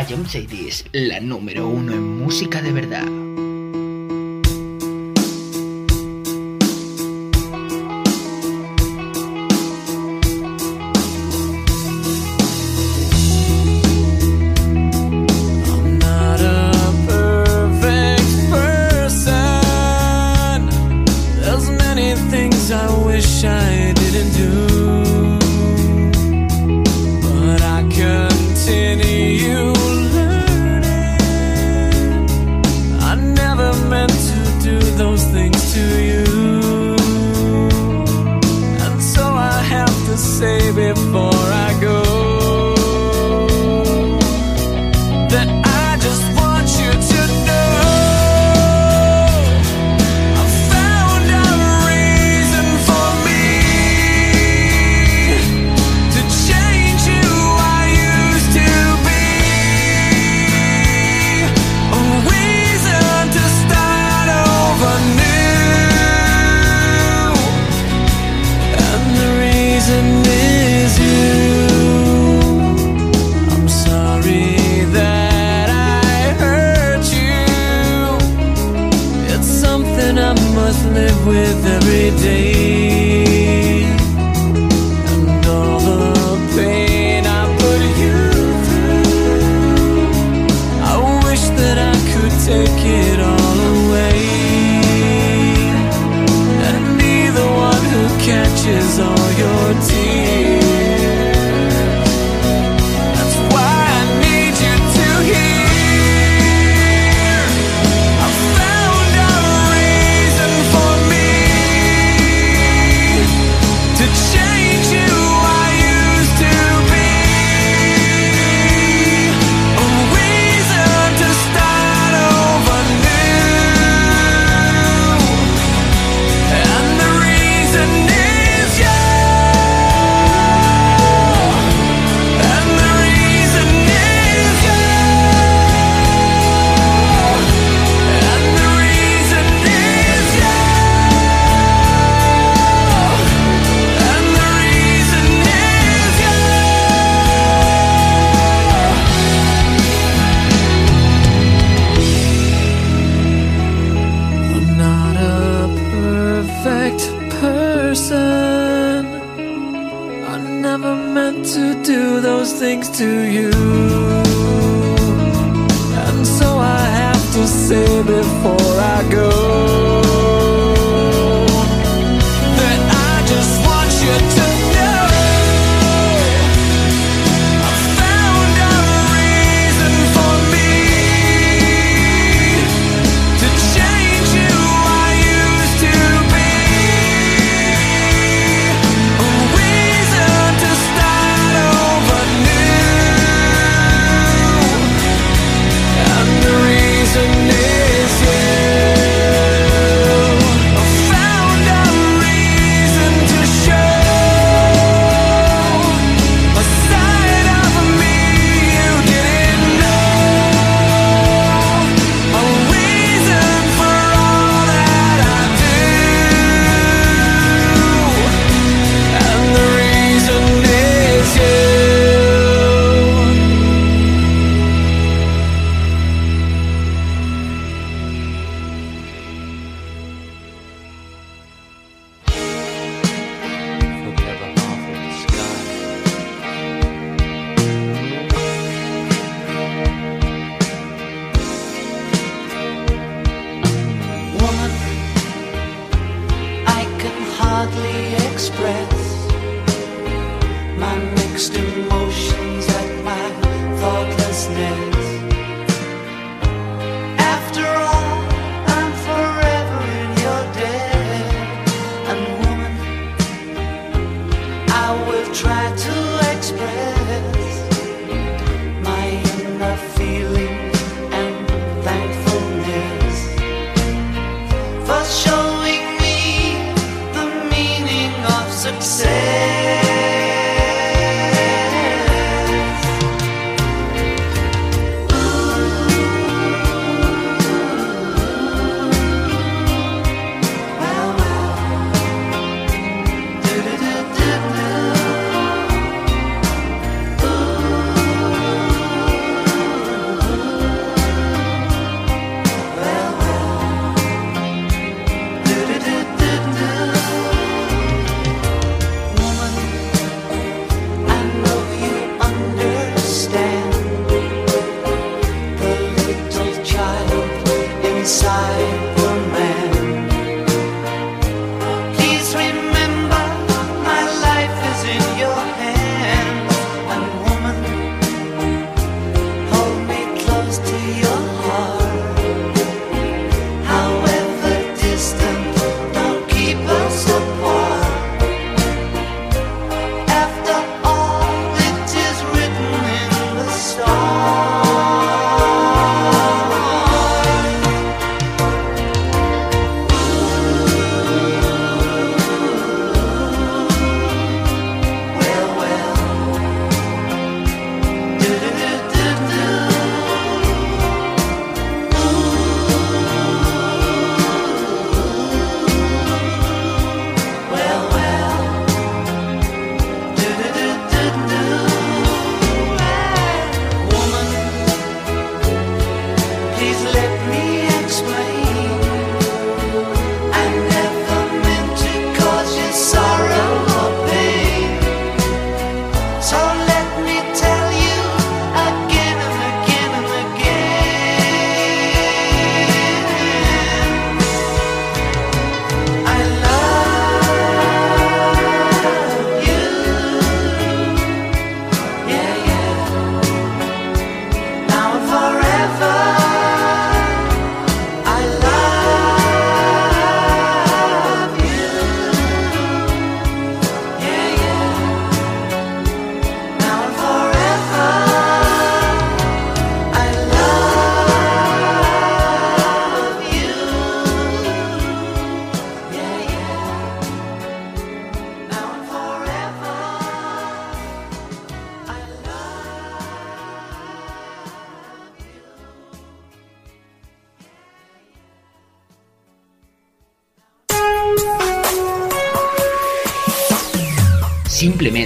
I Am Sadies, la número uno en música de verdad.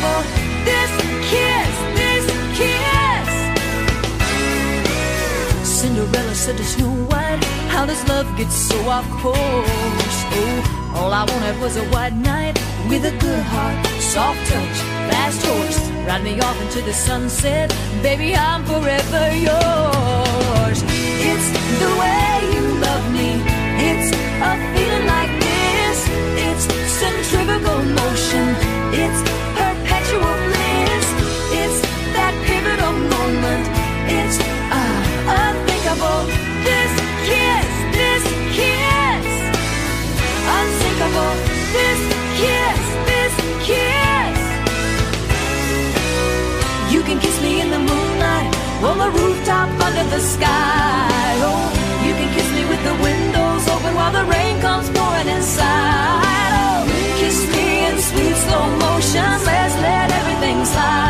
This kiss, this kiss. Cinderella said to Snow White, How does love get so off course? Oh, all I wanted was a white knight with a good heart, soft touch, fast horse. Ride me off into the sunset, baby, I'm forever yours. It's the way you love me, it's a feeling like this. It's centrifugal motion, it's the rooftop under the sky. Oh, you can kiss me with the windows open while the rain comes pouring inside. Oh, kiss me in sweet slow motion. Let's let everything slide.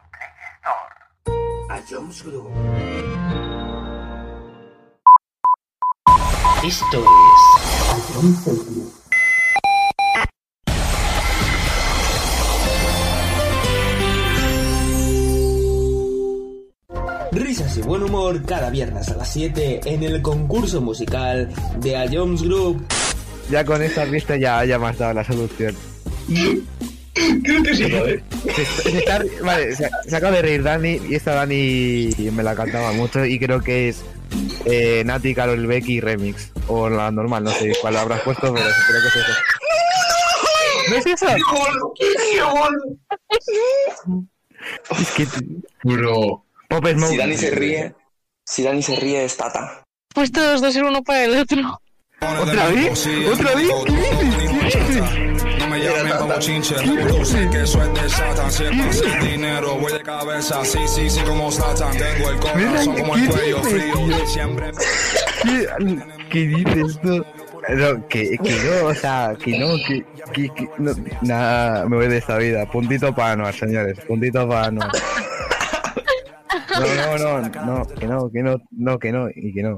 A Jones Group. Esto es Risas y buen humor cada viernes a las 7 en el concurso musical de A Jones Group. Ya con esta pista ya, ya me has dado la solución. Creo que sí, ¿vale? Se está- se está- vale, se, se acaba de reír Dani y esta Dani me la cantaba mucho y creo que es eh, Nati, Carol Becky Remix. O la normal, no sé cuál habrás puesto, pero creo que es eso. ¿No es eso? Es que... Bro. Pop Smoke. Si Dani se ríe, si Dani se ríe es Tata. Pues todos dos ser uno para el otro. ¿Otra vez? ¿Otra vez? ¿Qué dices? ¿Qué dices? Llamen como chinche, sé que eso es de Satan. Si es para hacer dinero, voy de cabeza. Sí, sí, sí, como Satan. Tengo el corazón como el ¿qué cuello frío. Siempre ¿Qué, qué dices tú? No, que, que no, o sea, que no, que, que, que no, nada, me voy de esta vida. Puntito para Anuar, señores, puntito para Anuar. No, no, no, no, que no, que no, no, que no, y que no.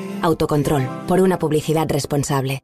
Autocontrol, por una publicidad responsable.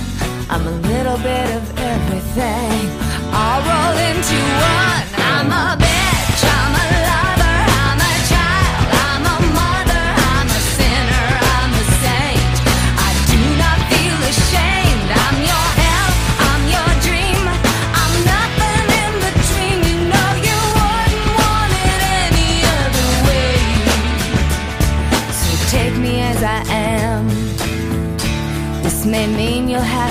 I'm a little bit of everything. All rolled into one. I'm a bitch. I'm a lover. I'm a child. I'm a mother. I'm a sinner. I'm a saint. I do not feel ashamed. I'm your hell. I'm your dream. I'm nothing in between. You know you wouldn't want it any other way. So take me as I am. This may mean you'll have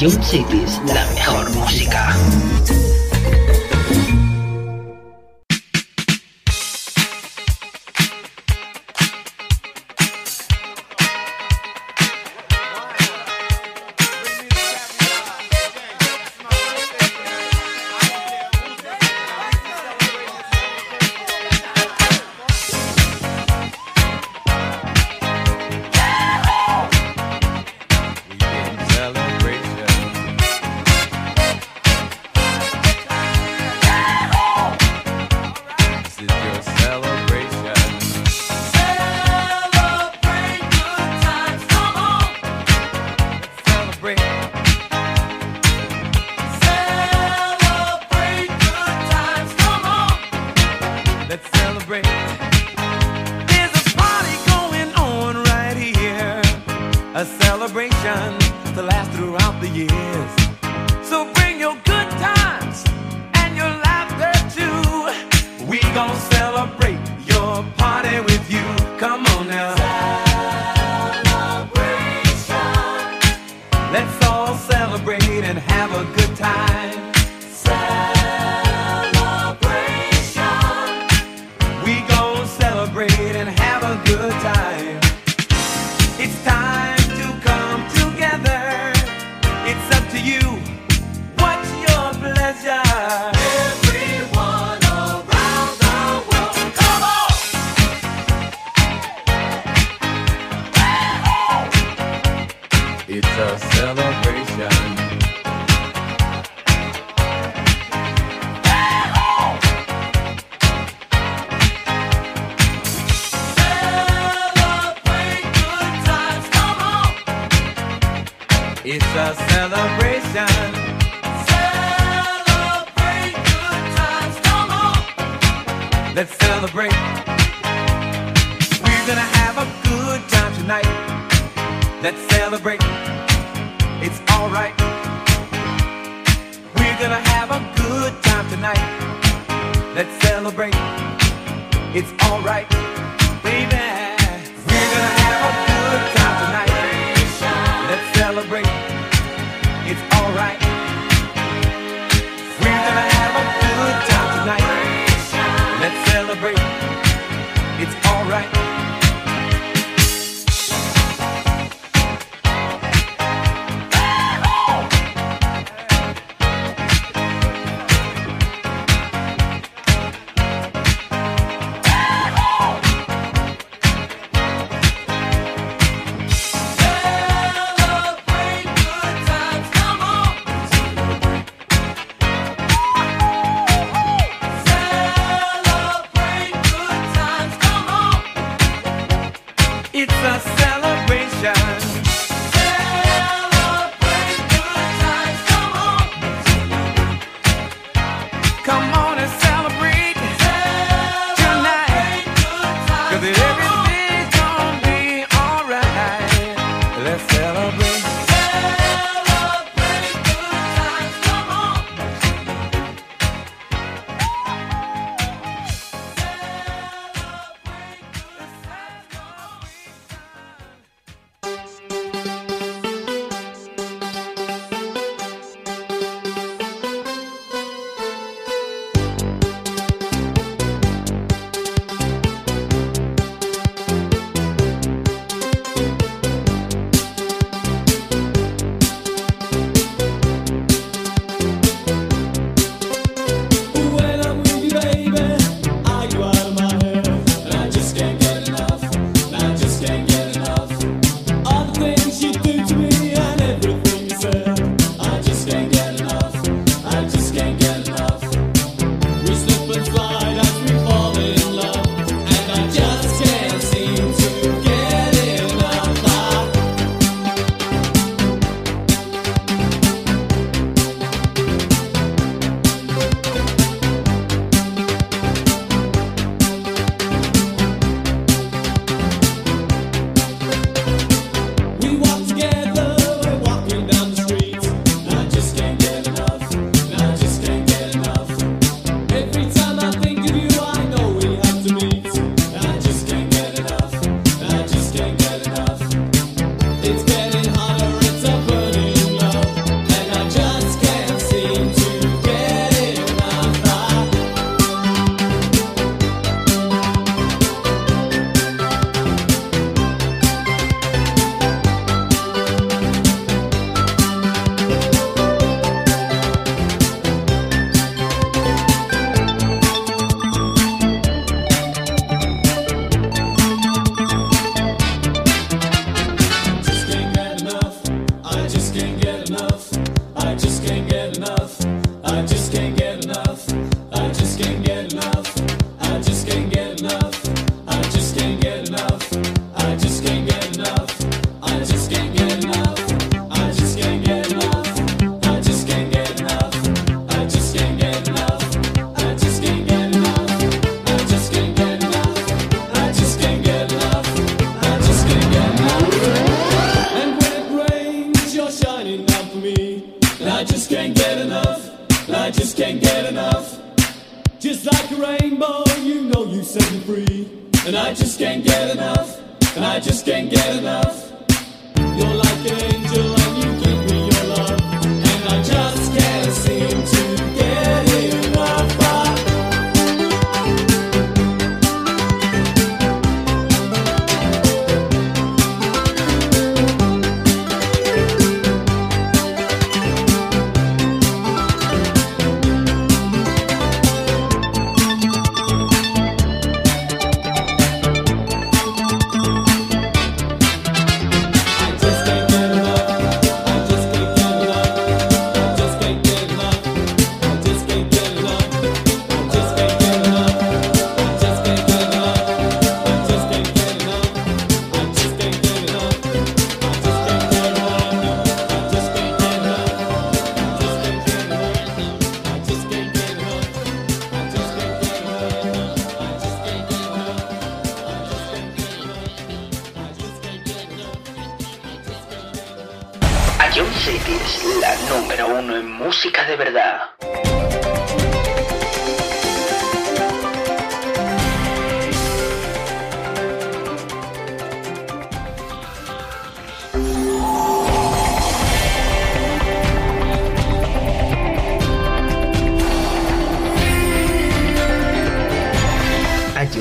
Ion Cities, la mejor música.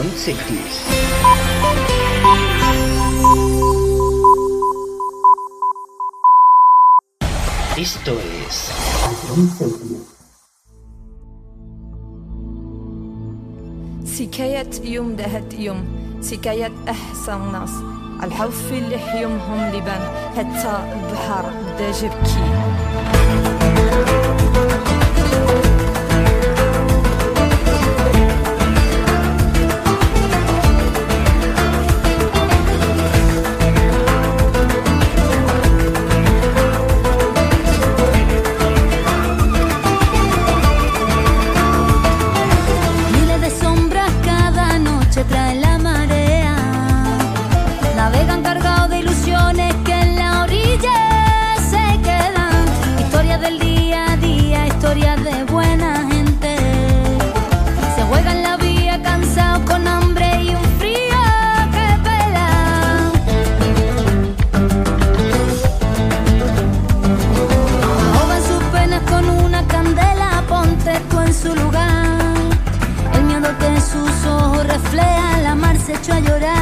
Round 60. Esto es سكاية يوم دهت يوم سكاية أحسن ناس الحوف اللي حيومهم لبن حتى البحر بدا جبكي hecho a llorar.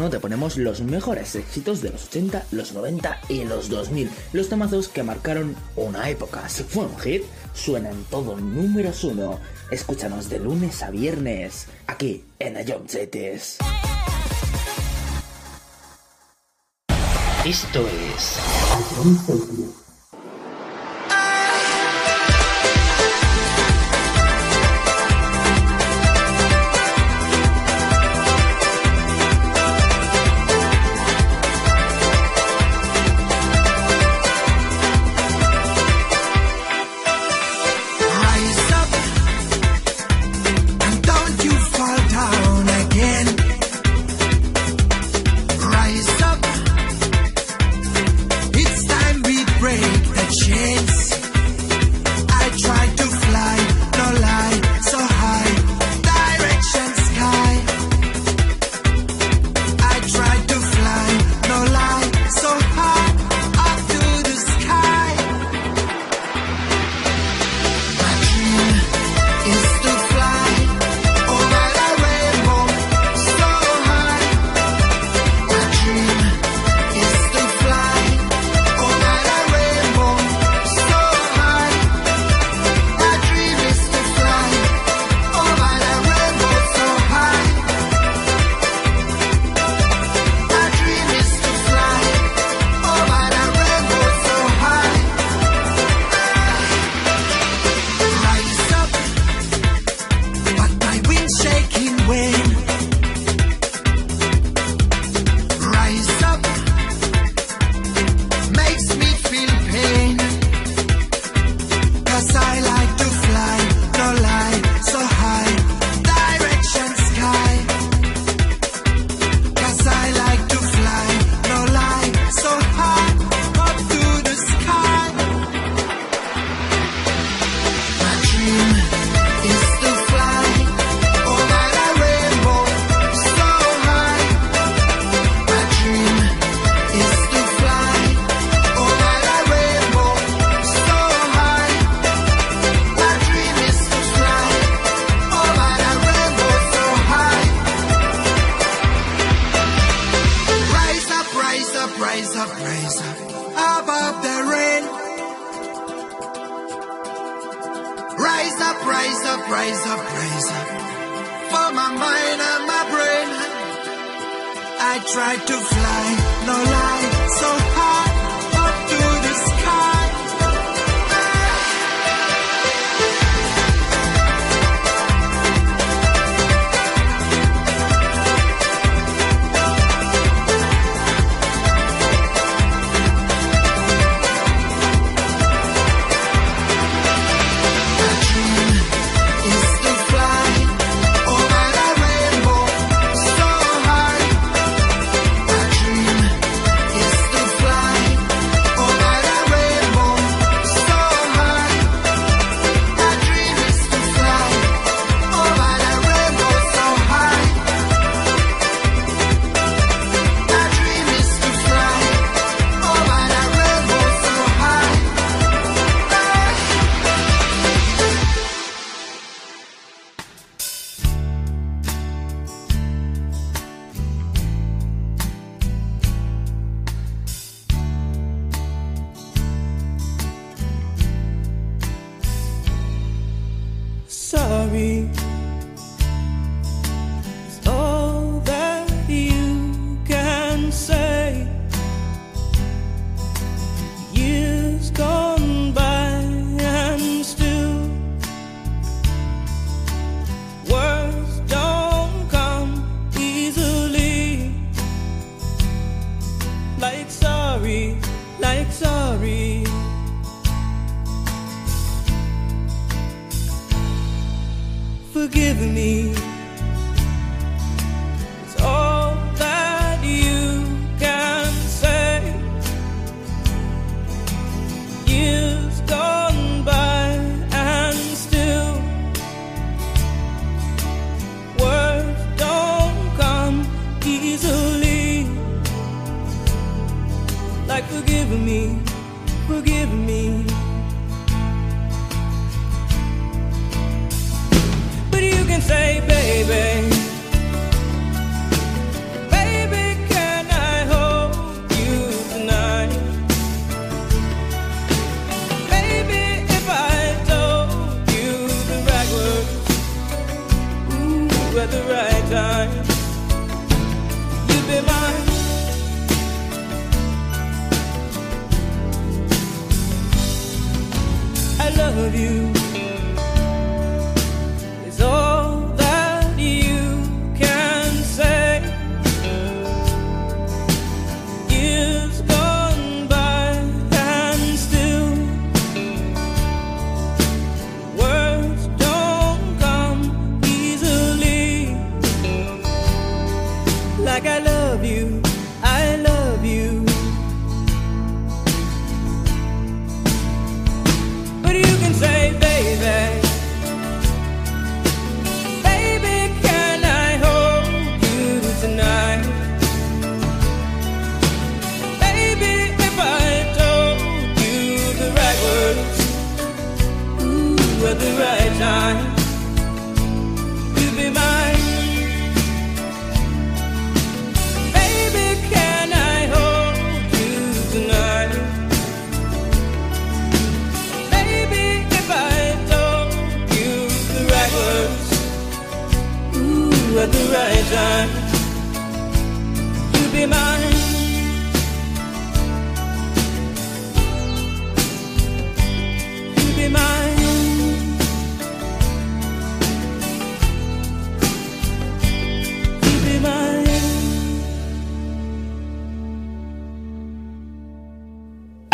uno te ponemos los mejores éxitos de los 80, los 90 y los 2000. Los tomazos que marcaron una época. Si fue un hit, suena en todo números uno. Escúchanos de lunes a viernes, aquí en Ayomchetes. Esto es...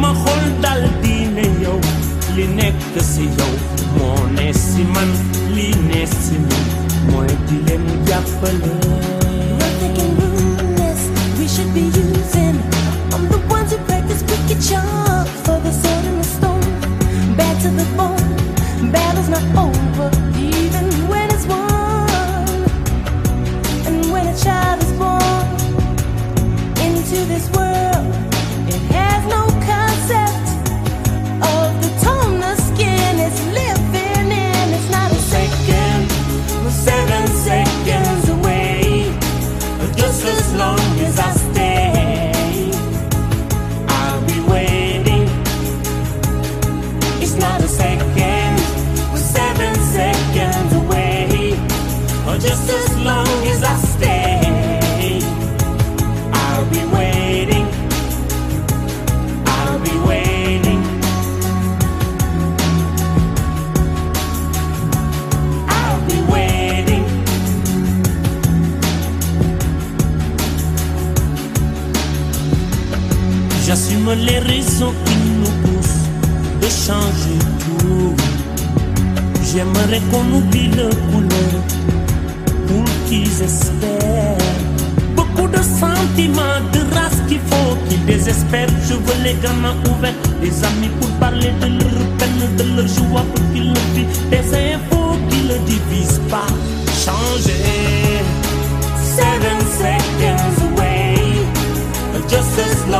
ma li si ne si man li ne si di we should be using. I'm the ones who practice wicked charm for the sword and the stone. Bad to the bone, battle's not over, les raisons qui nous poussent de changer tout. J'aimerais qu'on oublie le couleur pour qu'ils espèrent. Beaucoup de sentiments, de race qu'il faut qu'ils désespèrent. Je veux les gamins ouverts, des amis pour parler de leur peine, de leur joie pour qu'ils le vivent. Des infos qui ne divisent pas. Changer. Seven seconds away. Just as long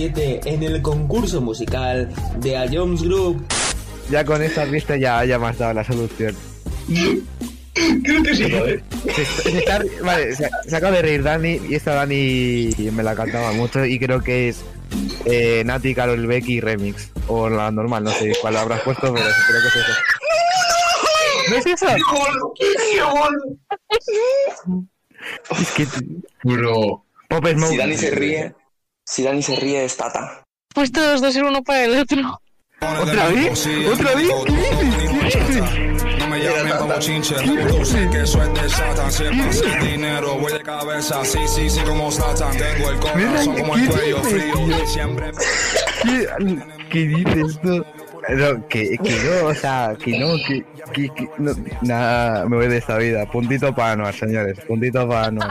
7 en el concurso musical de A Jones Group. Ya con esta pista ya, ya me has dado la solución. Creo que sí, ¿vale? Se, se está- vale, se, se acaba de reír Dani y esta Dani me la cantaba mucho y creo que es eh, Nati Carol Becky Remix o la normal, no sé cuál habrás puesto, pero creo que es eso. ¿No es eso? Es que Bro. Pop Smoke. Si Dani se ríe, si Dani se ríe es Tata. Pues todos dos ser uno para el otro. ¿Otra vez? ¿Otra vez? ¿Qué dices? No me llamen como chinche, tú sé que eso es de Satan. Siempre sin dinero, voy de cabeza, sí, sí, sí, como Satan. Tengo el corazón como el cuello frío, siempre. ¿Qué, qué dices tú? No, que, que no, o sea, que no, que, que, que no, nada, me voy de esta vida. Puntito para Anuar, señores, puntito para Anuar.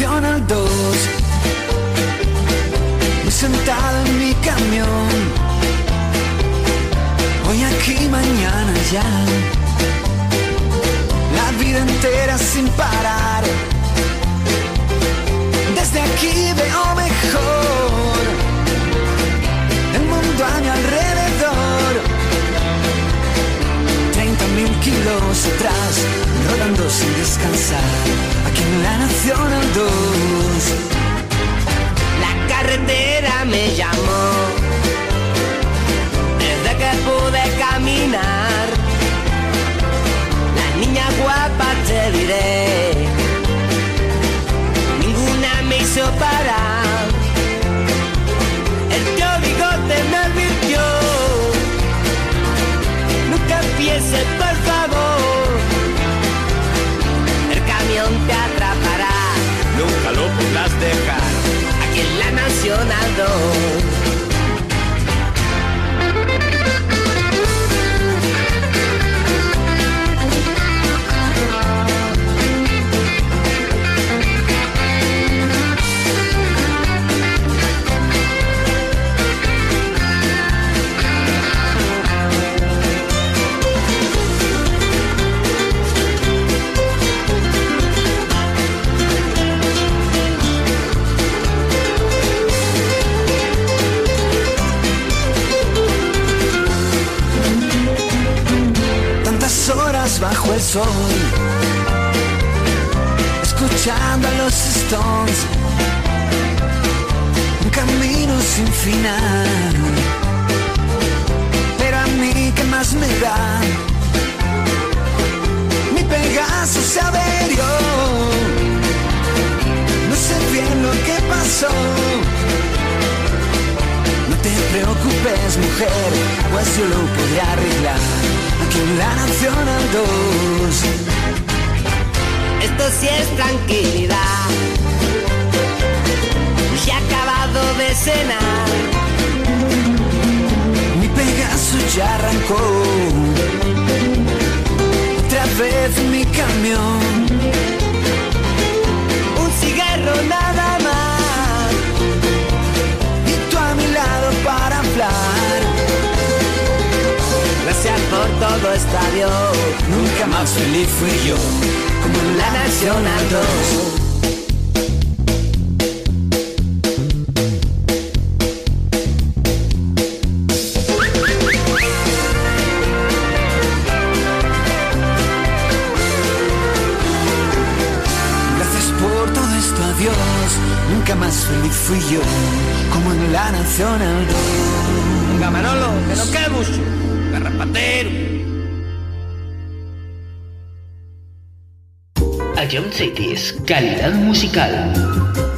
En la Nacional 2 Muy sentado en mi camión. Hoy aquí, mañana ya. La vida entera sin parar. Desde aquí veo mejor. El mundo a mi alrededor. 30 mil kilos atrás, rodando sin descansar, la Nacional 2. La carretera me llamó desde que pude caminar. La niña guapa te diré, ninguna me hizo parar. El tío bigote me advirtió, nunca empieces por en escuchando a los Stones, un camino sin final. Pero a mí, ¿qué más me da? Mi Pegaso se averió, no sé bien lo que pasó. No te preocupes, mujer, pues yo lo podré arreglar aquí en la Nacional 2. Esto sí es tranquilidad. Ya he acabado de cenar. Mi Pegaso ya arrancó. Otra vez mi camión. Un cigarro nada más. Y tú a mi lado para hablar. Gracias por todo estadio. Nunca más feliz fui yo. Como en la Nacional 2. Gracias por todo esto, Dios, nunca más feliz fui yo, como en la Nacional 2. Venga, Manolo, que no quede mucho. Ion Cities, calidad musical.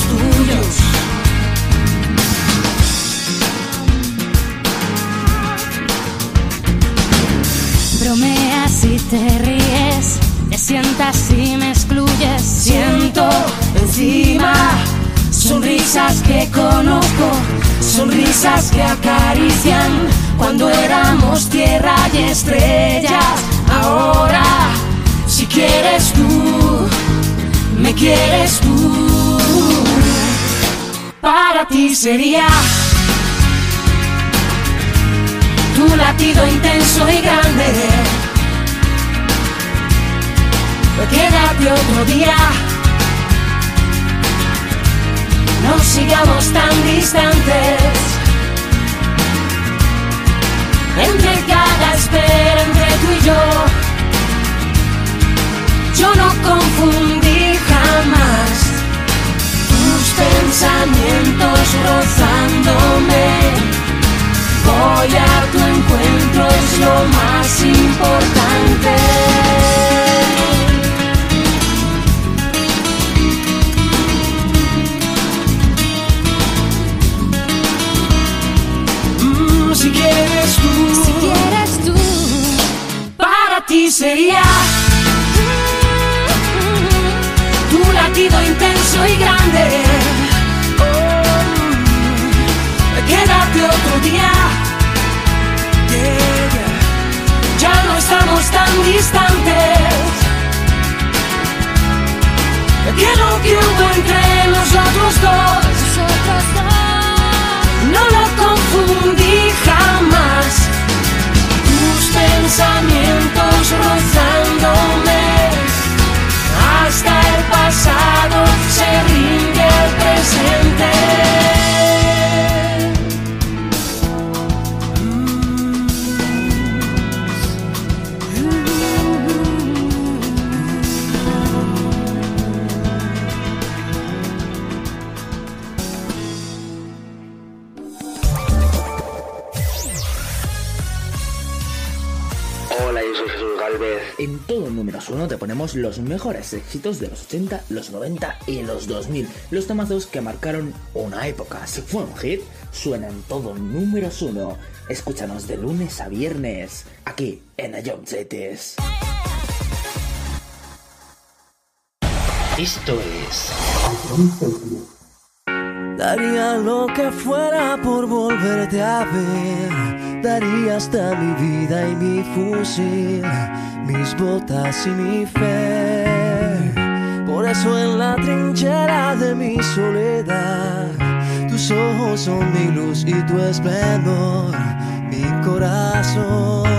Tuyos. Bromeas y te ríes, te sientas y me excluyes. Siento encima sonrisas que conozco, sonrisas que acarician cuando éramos tierra y estrellas. Ahora, si quieres tú, me quieres tú. Para ti sería tu latido intenso y grande. Quédate otro día. No sigamos tan distantes. Entre cada espera, entre tú y yo, yo no confundí jamás pensamientos rozándome. Voy a tu encuentro, es lo más importante. Mm, si quieres tú, Si quieres tú, para ti sería tu latido intenso y grande. Oh, quédate otro día. Yeah. Ya no estamos tan distantes. Que lo que hubo entre nosotros dos, no lo confundí jamás. Tus pensamientos rozándome hasta el pasado se rinde al presente. Todo números uno te ponemos los mejores éxitos de los 80, los 90 y los 2000. Los temazos que marcaron una época. Si fue un hit, suena en todo números uno. Escúchanos de lunes a viernes, aquí en Cities. Esto es Daría lo que fuera por volverte a ver. Daría hasta mi vida y mi fusil, mis botas y mi fe. Por eso en la trinchera de mi soledad, tus ojos son mi luz y tu esplendor, mi corazón.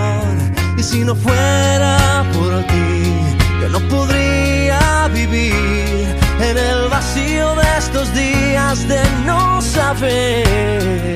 Y si no fuera por ti, yo no podría vivir en el vacío de estos días de no saber.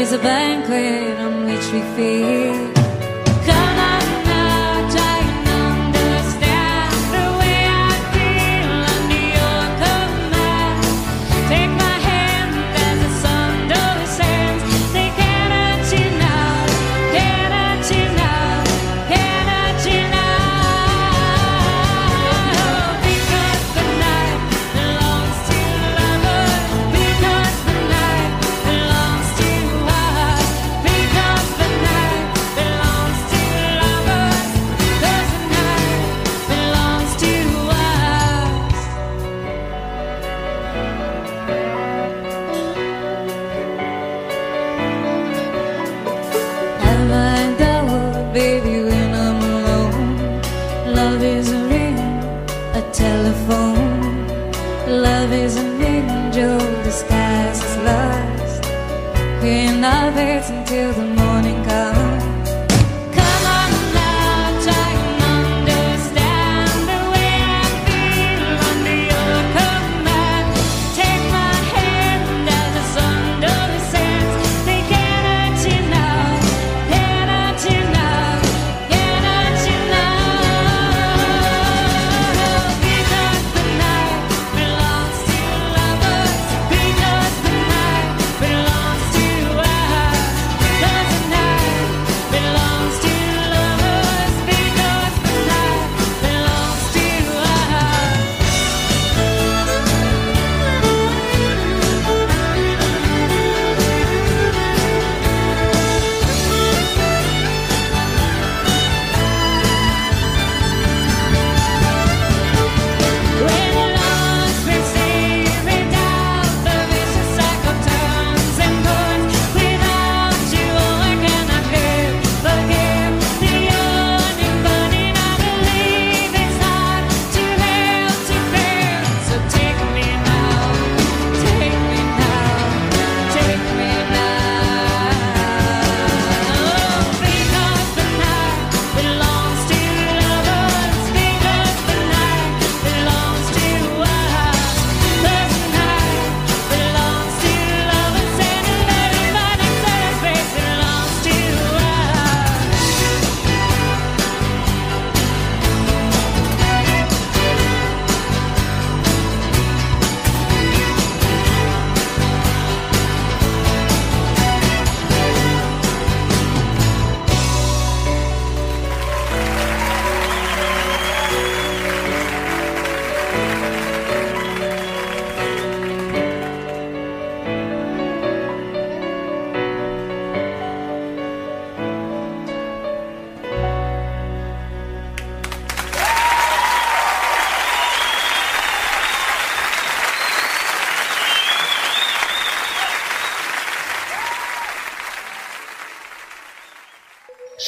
is a banquet on which we feast.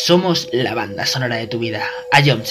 Somos la banda sonora de tu vida. I am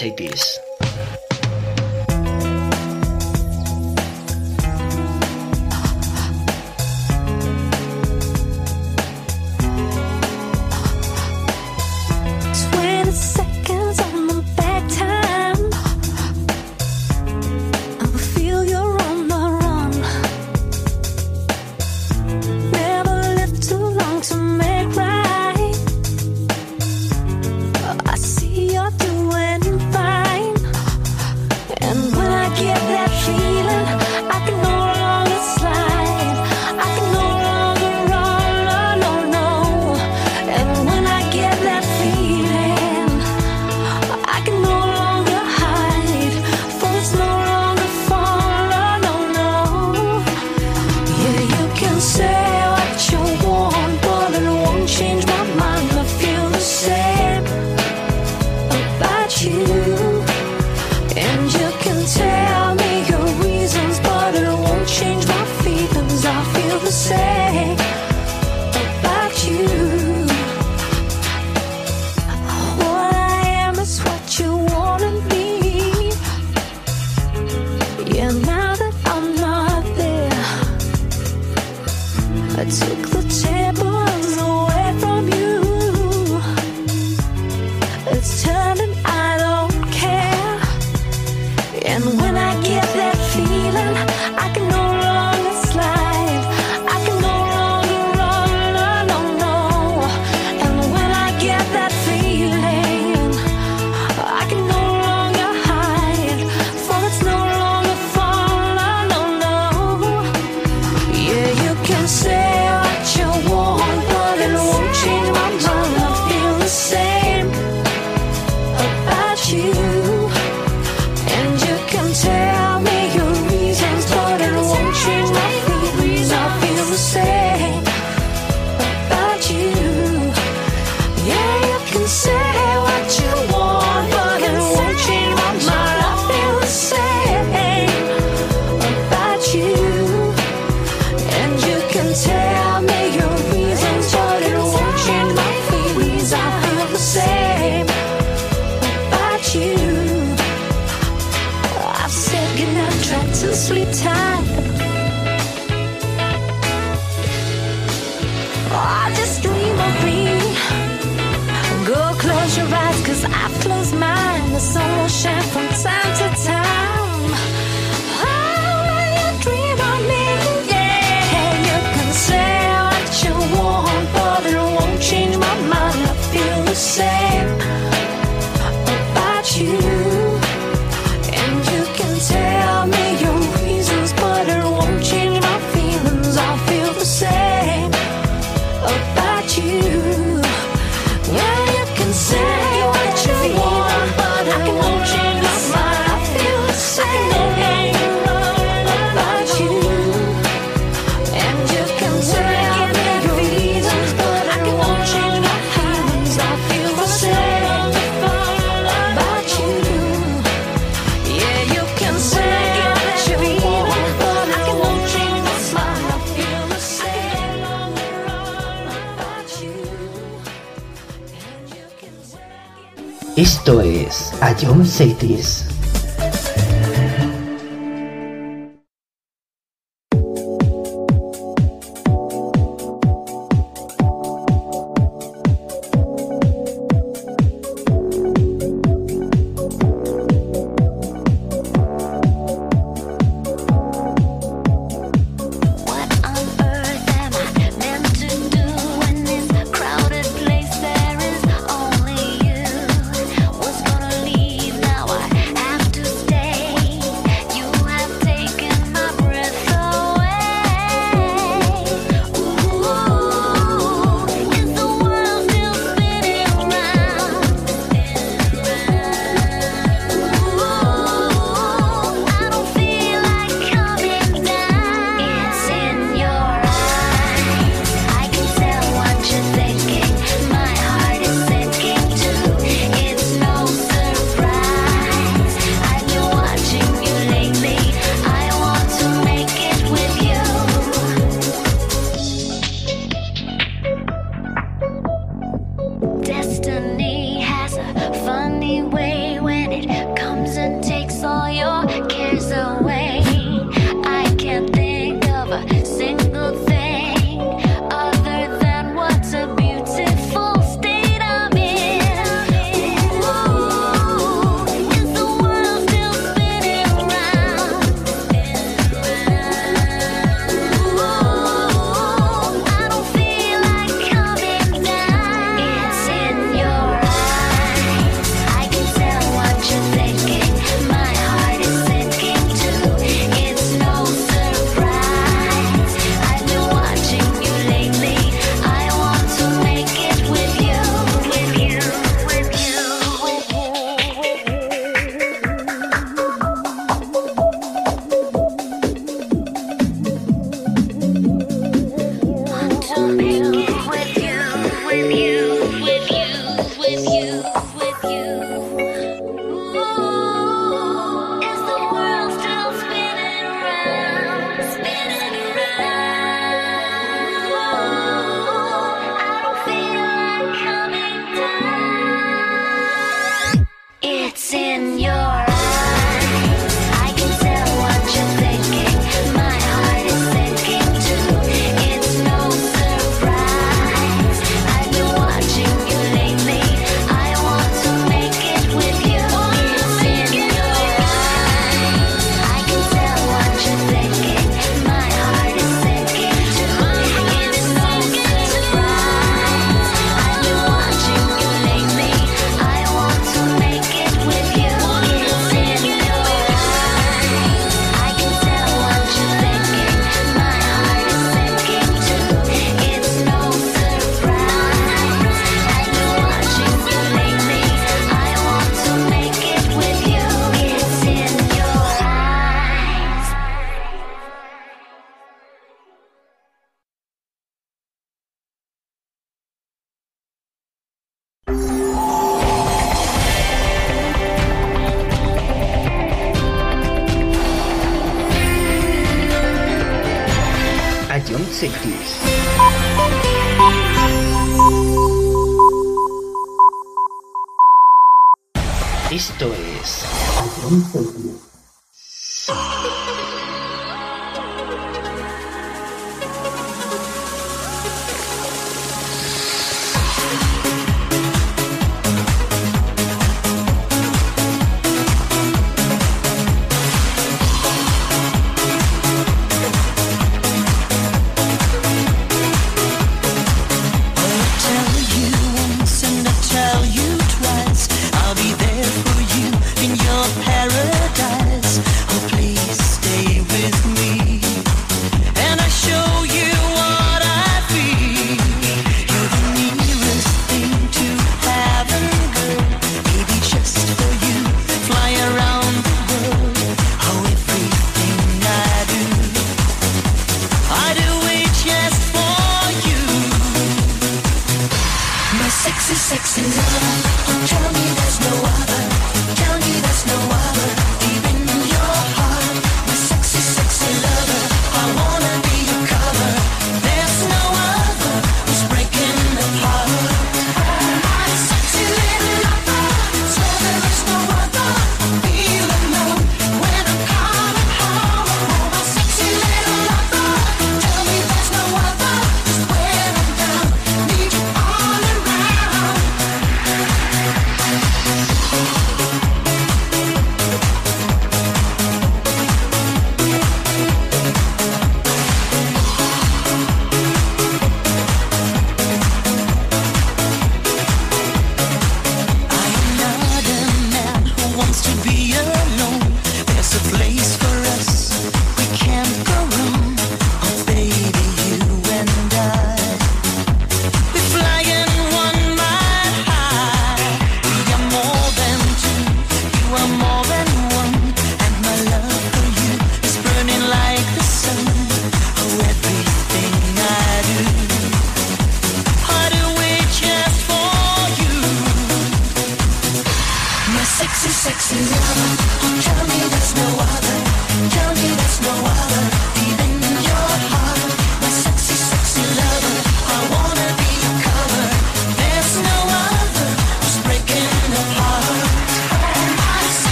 Esto es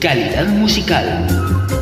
Calidad musical.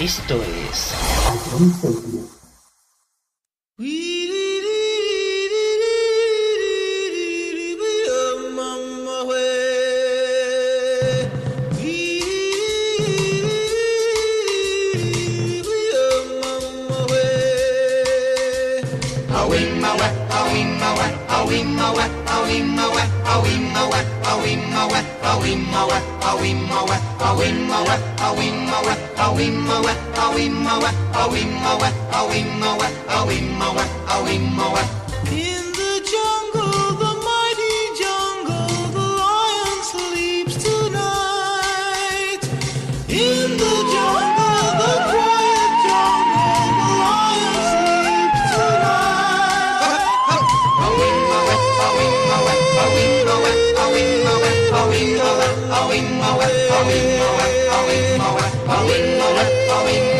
Esto es In the jungle, the mighty jungle, the lion sleeps tonight. In the jungle, the quiet jungle, the lion sleeps tonight. a win, a win, a win.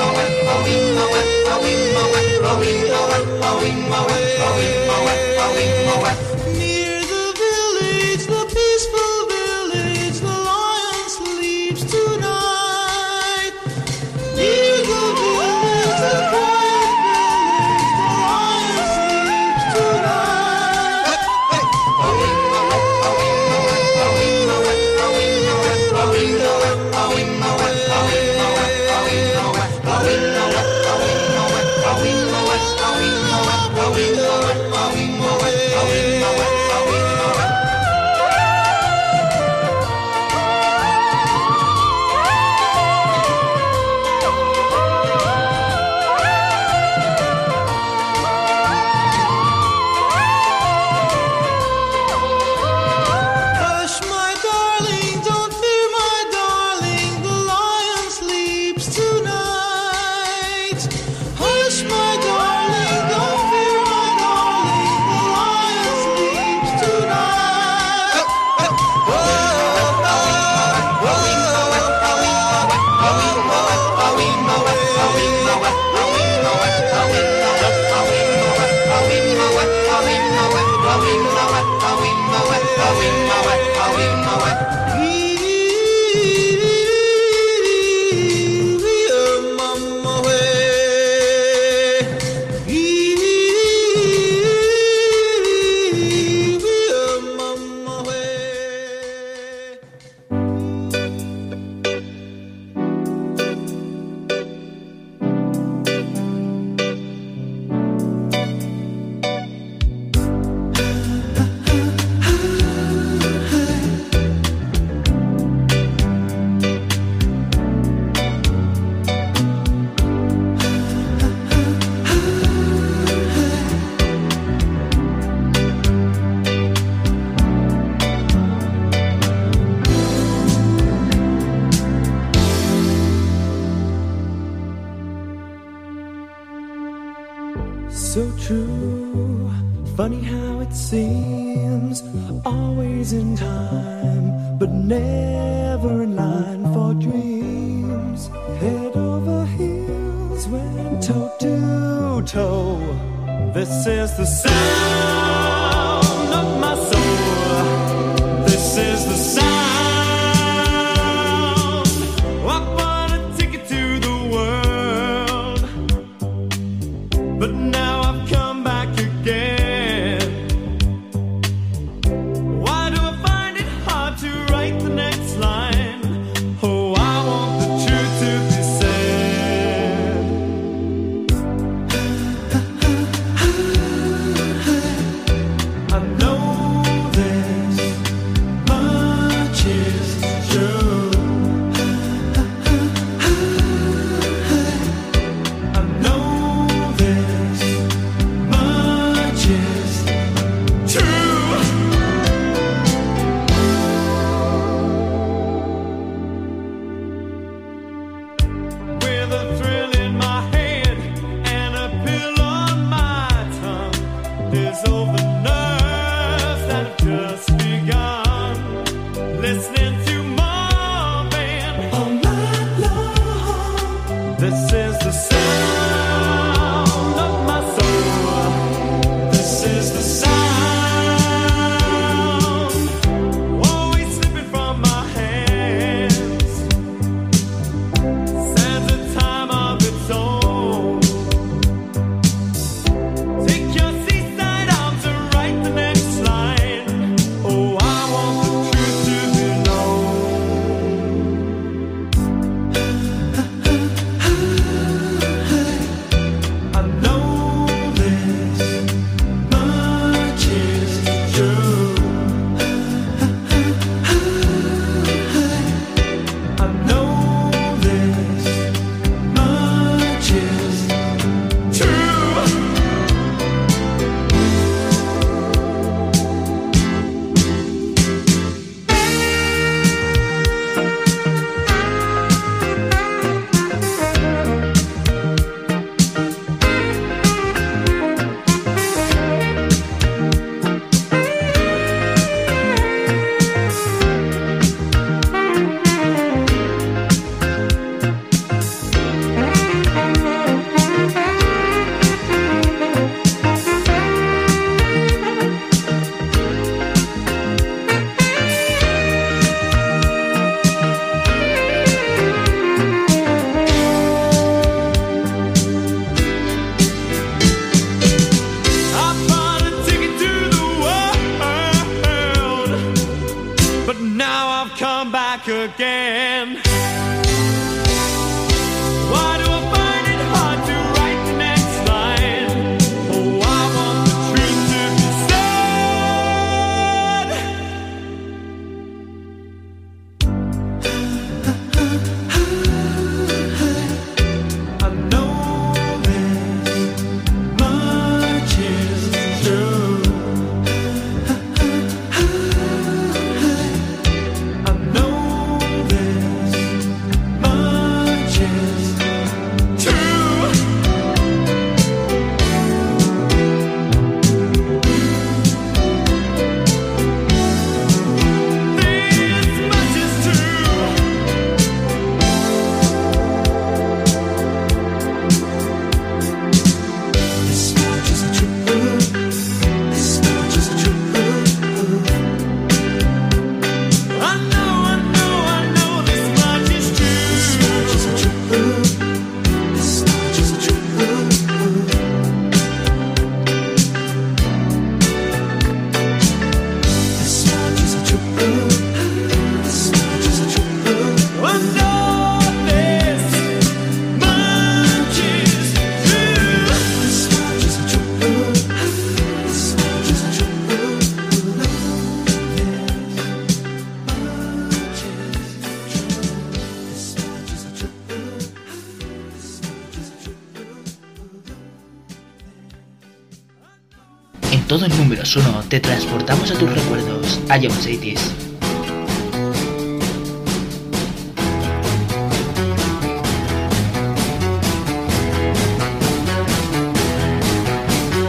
uno, te transportamos a tus recuerdos, a John Cities.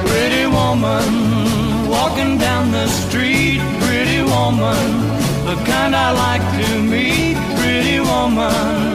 Pretty woman, walking down the street, pretty woman, the kind I like to meet, pretty woman.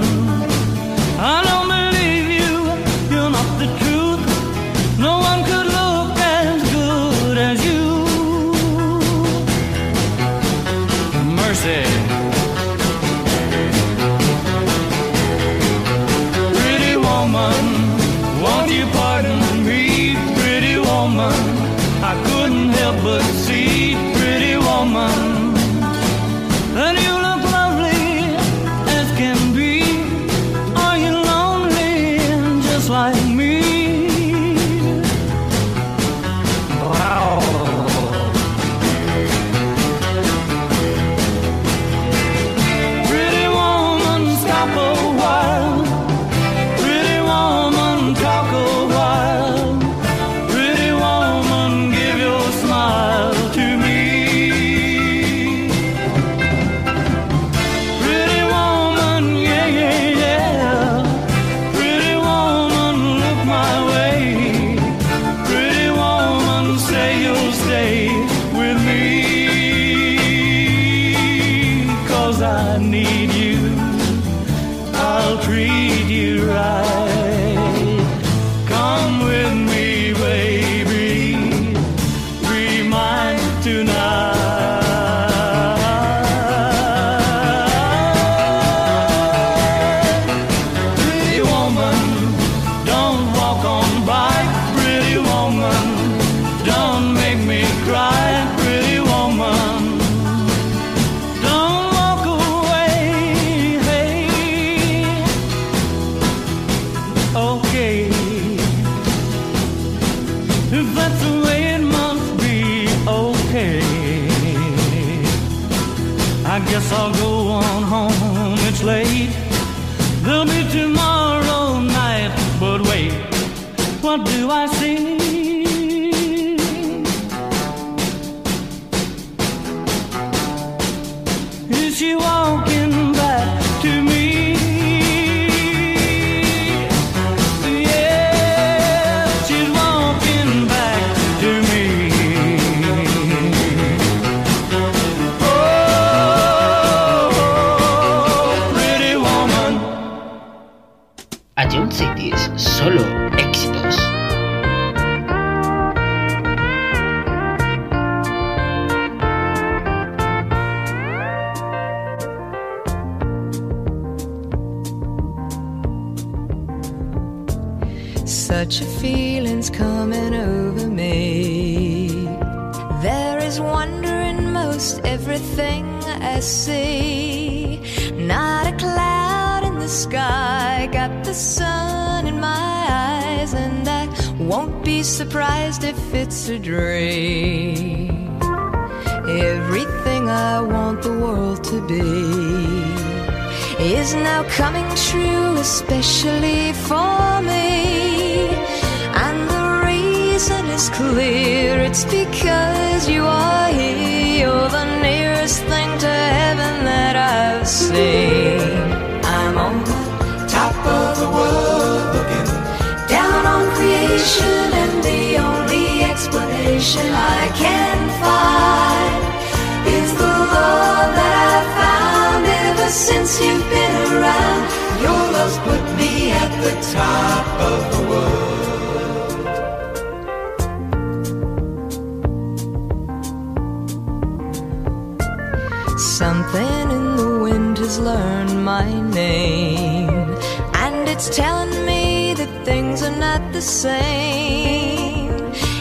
same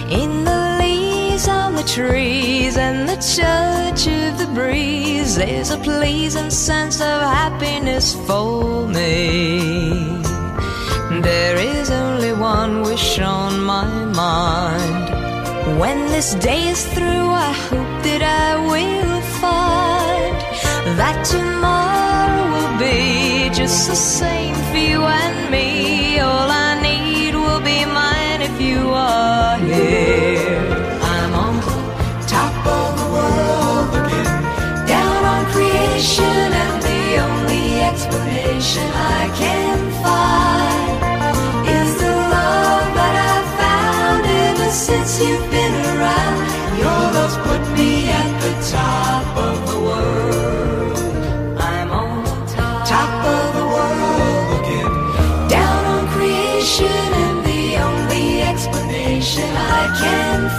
in the leaves on the trees and the touch of the breeze. There's a pleasing sense of happiness for me. There is only one wish on my mind. When this day is through, I hope that I will find that tomorrow will be just the same for you and me. I'm on top of the world again, down on creation, and the only explanation I can find is the love that I've found ever since you've been around. Your love's put me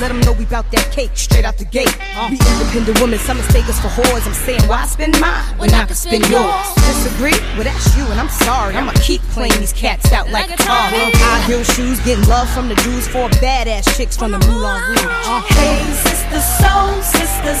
Let them know we bout that cake straight out the gate. We independent women, some mistake us for whores. I'm saying, why spend mine when I can spend yours? Disagree? Well, that's you, and I'm sorry. I'ma keep playing these cats out like a car. High heel shoes, getting love from the Jews, four badass chicks from the Moulin Rouge. Hey, sisters, soul sisters,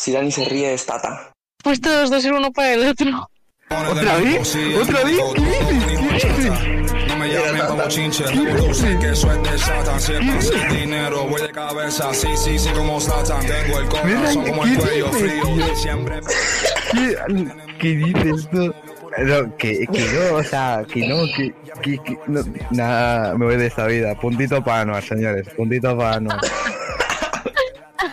si Dani se ríe es Tata. Pues todos dos ser uno para el otro. ¿Otra vez? ¿Otra vez? ¿Qué dices? ¿Qué dices? No me llamen como chinche, sé que de Satan. Siempre sin dinero, voy de cabeza, sí, sí, sí, como Satan. Tengo el corazón como el ¿qué cuello dices, frío, siempre. ¿Qué, qué dices tú? No, que, que no, o sea, que no, que, que, que no, nada, me voy de esta vida. Puntito para Anuar, señores, puntito para Anuar.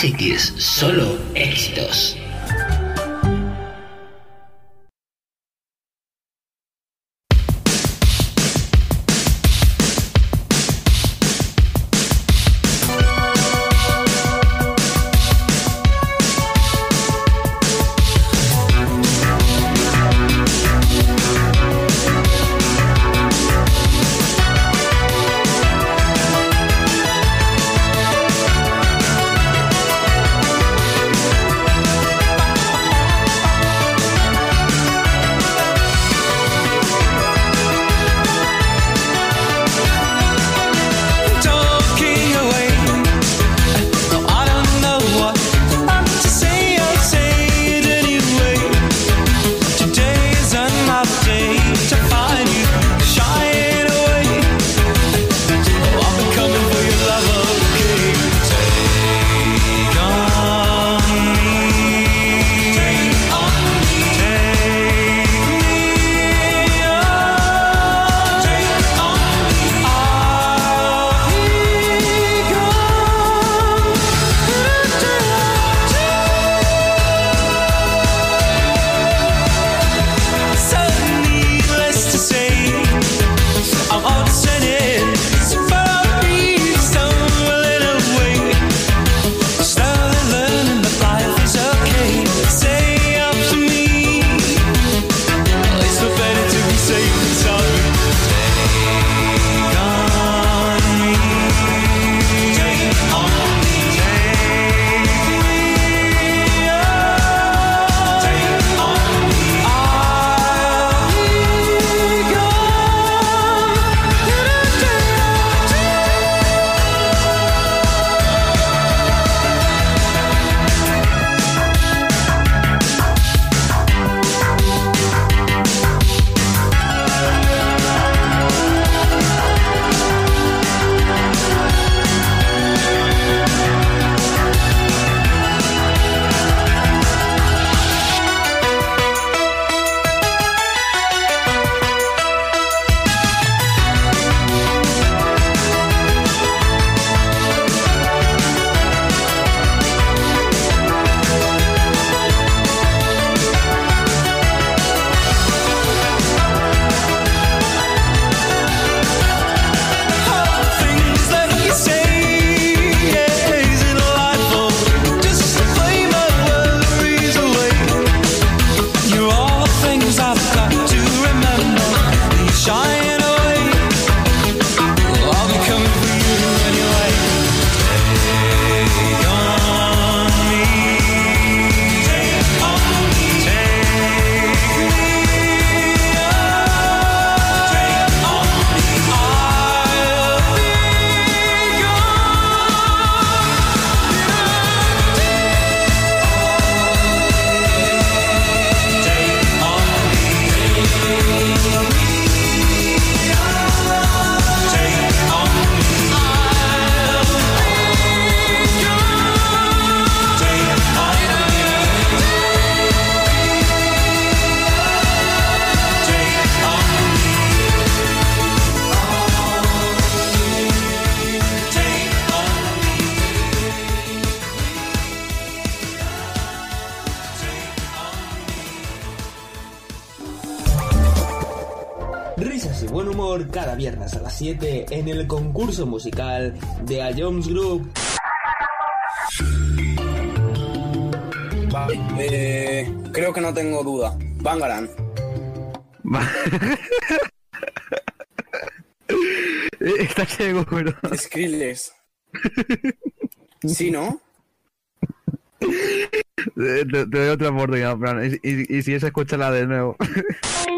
City es solo éxitos. el concurso musical de A Jones Group. Eh, creo que no tengo duda. Bangaran. Eh, está ciego, pero. Skrillex. ¿Sí, no? Eh, te, doy otra oportunidad, Fran. Y, y, y si es, escúchala de nuevo.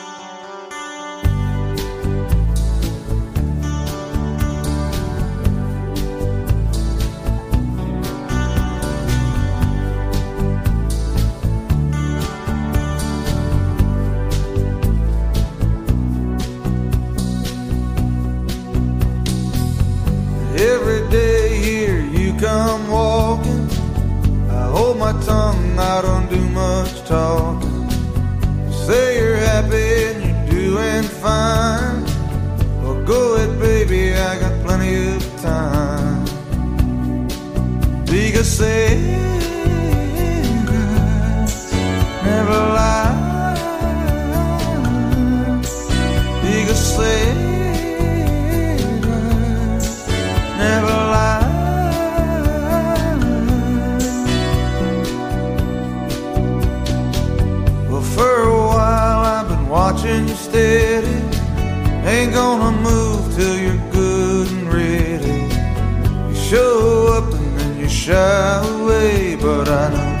my tongue, I don't do much. You say you're happy and you're doing fine. Well, go ahead, baby, I got plenty of time. Because Sarah never lie. Because Sarah Ain't gonna move till you're good and ready. You show up and then you shy away, but I know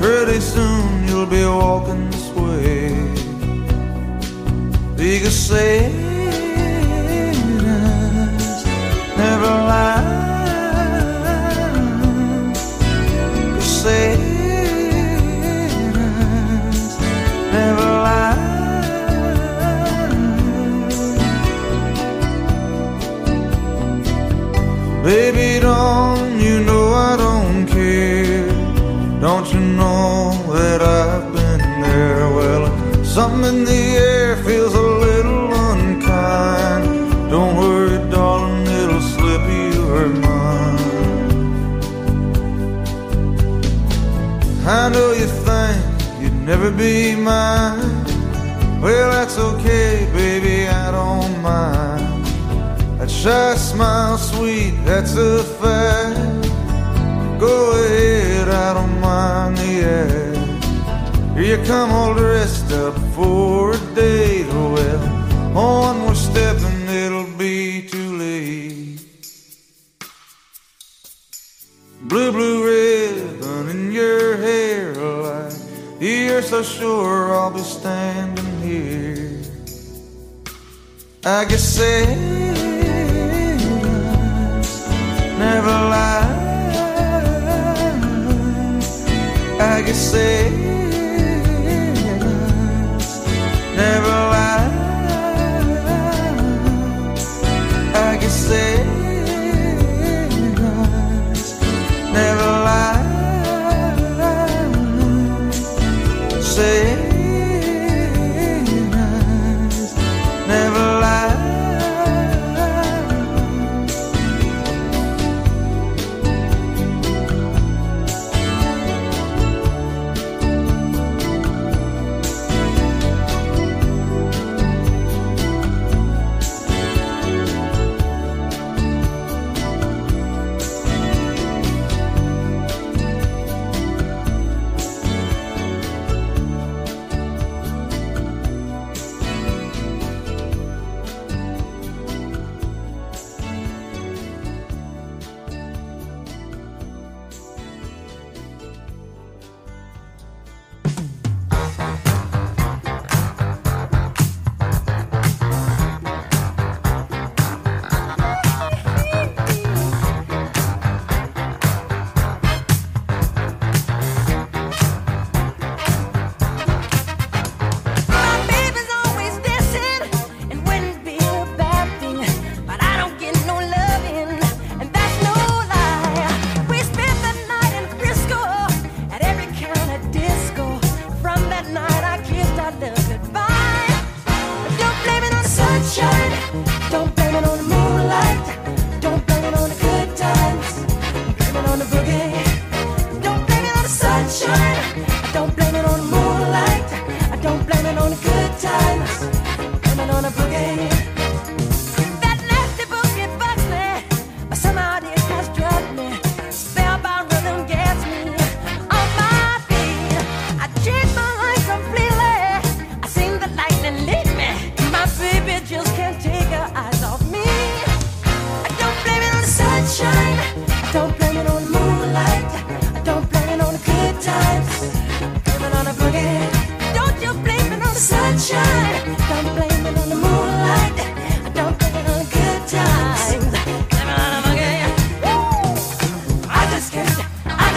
pretty soon you'll be walking this way. Because Sarah's never lie. 'Cause Sarah's something in the air feels a little unkind. Don't worry, darling, it'll slip your mind. I know you think you'd never be mine. Well, that's okay, baby, I don't mind. That shy smile, sweet, that's a fact. Go ahead, I don't mind the act. Here you come all dressed up for a date. Oh, well, on we're stepping, it'll be too late. Blue, blue ribbon in your hair, like you're so sure I'll be standing here. I guess Sarah's never lie. I guess Sarah's never lies. I can say lies, never lies. Say.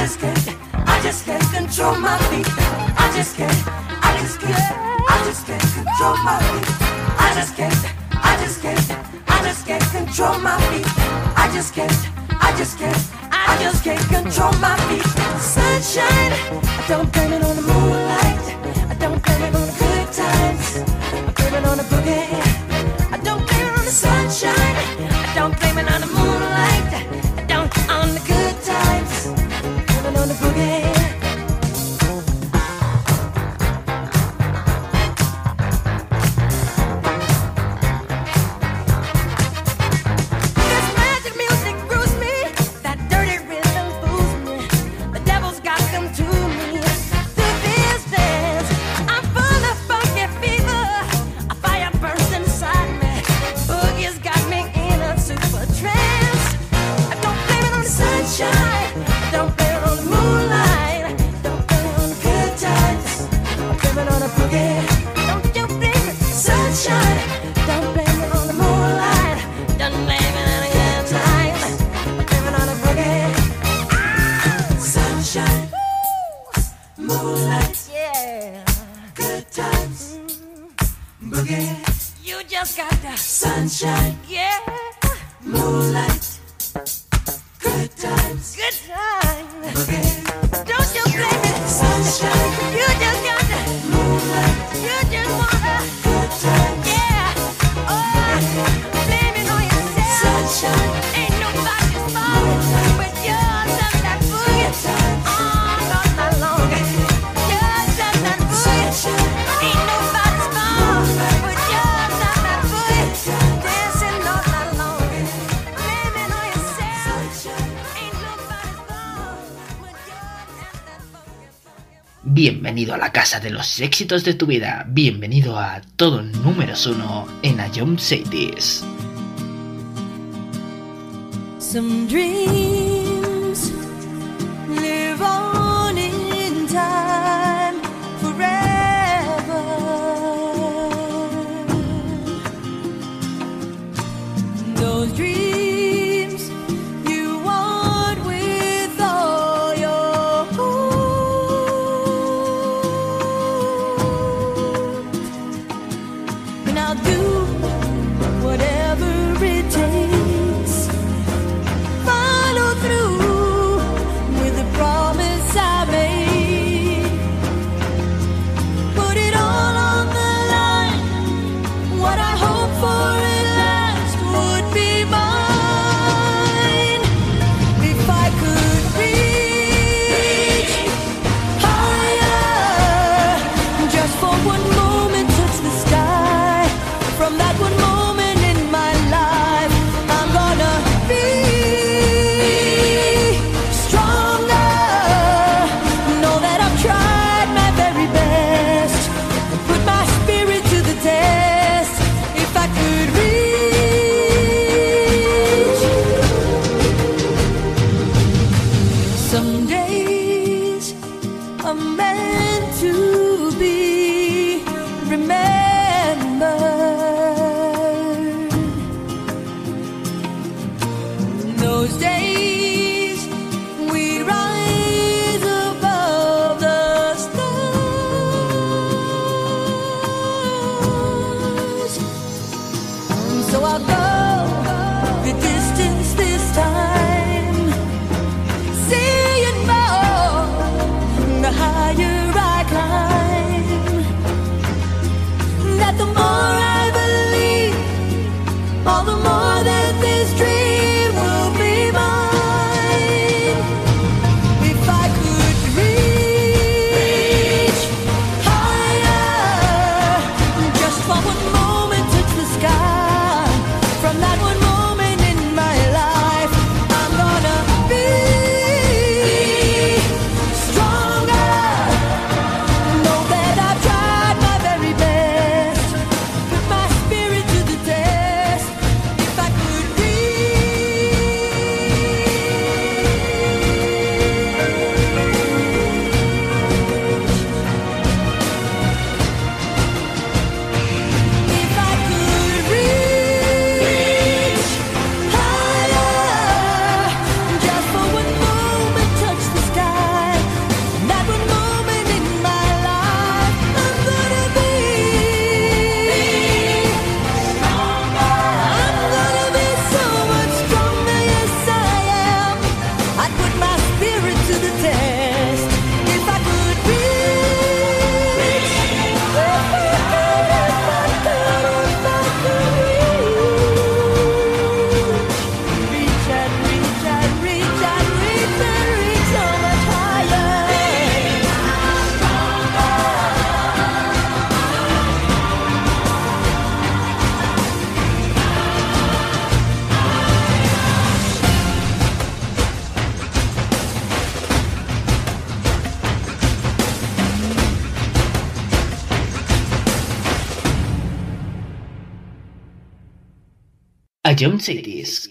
just can't, I just can't control my feet. I just can't, I just can't, I just can't control my feet. I just can't, I just can't, I just can't control my feet. I just can't, I just can't, I just can't control my feet. Sunshine, don't blame it on the moon. casa de los éxitos de tu vida. Bienvenido a todo números uno en Ayom Cities. John Cities. Rise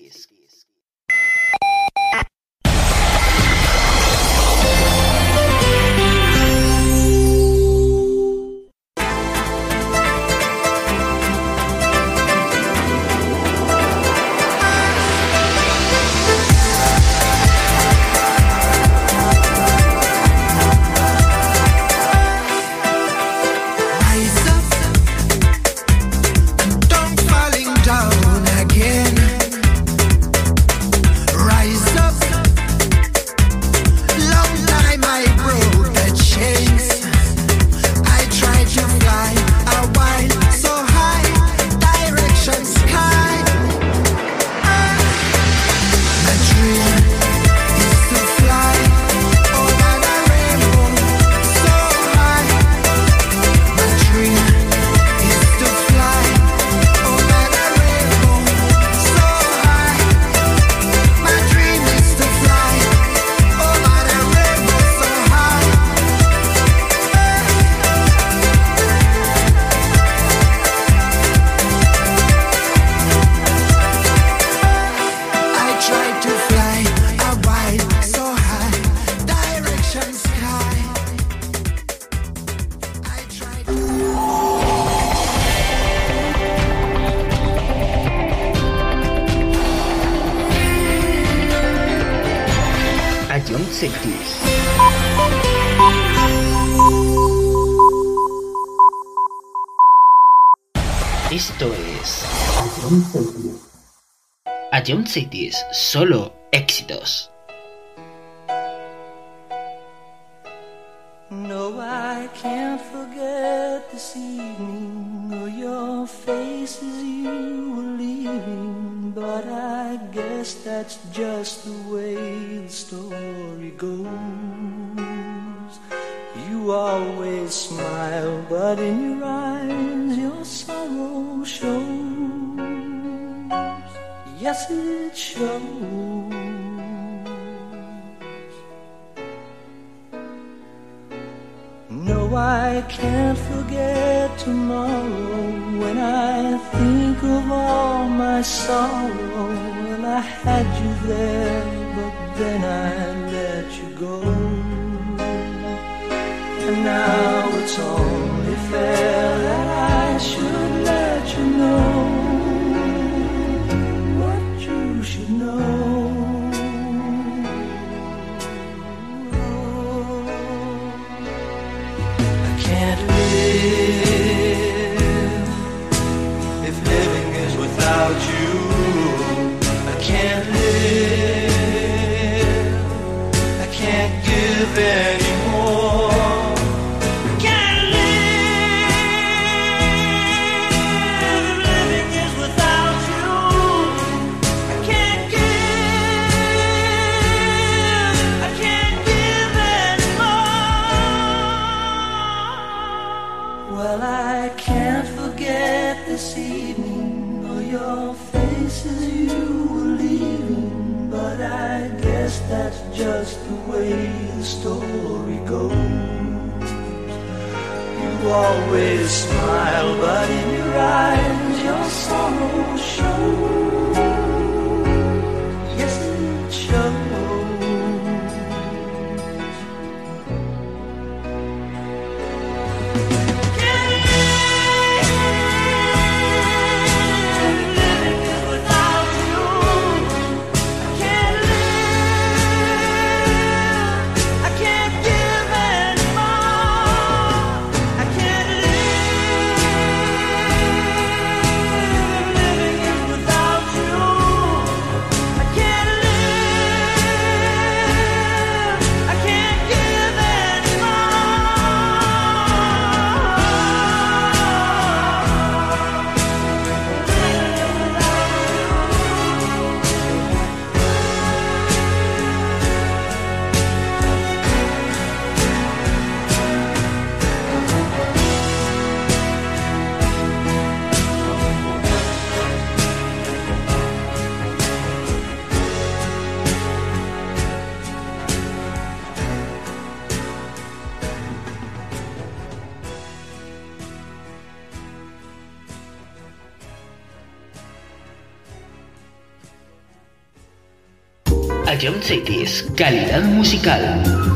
Esto es John Cities, solo éxitos. No, I can't forget this evening or your face as you were leaving. But I guess that's just the way the story goes. You always smile, but in your eyes your sorrow shows. Yes, it shows. I can't forget tomorrow when I think of all my sorrow. Well, I had you there, but then I let you go. And now it's only fair that I should let you know always smile, but in your eyes your sorrow shows. calidad musical.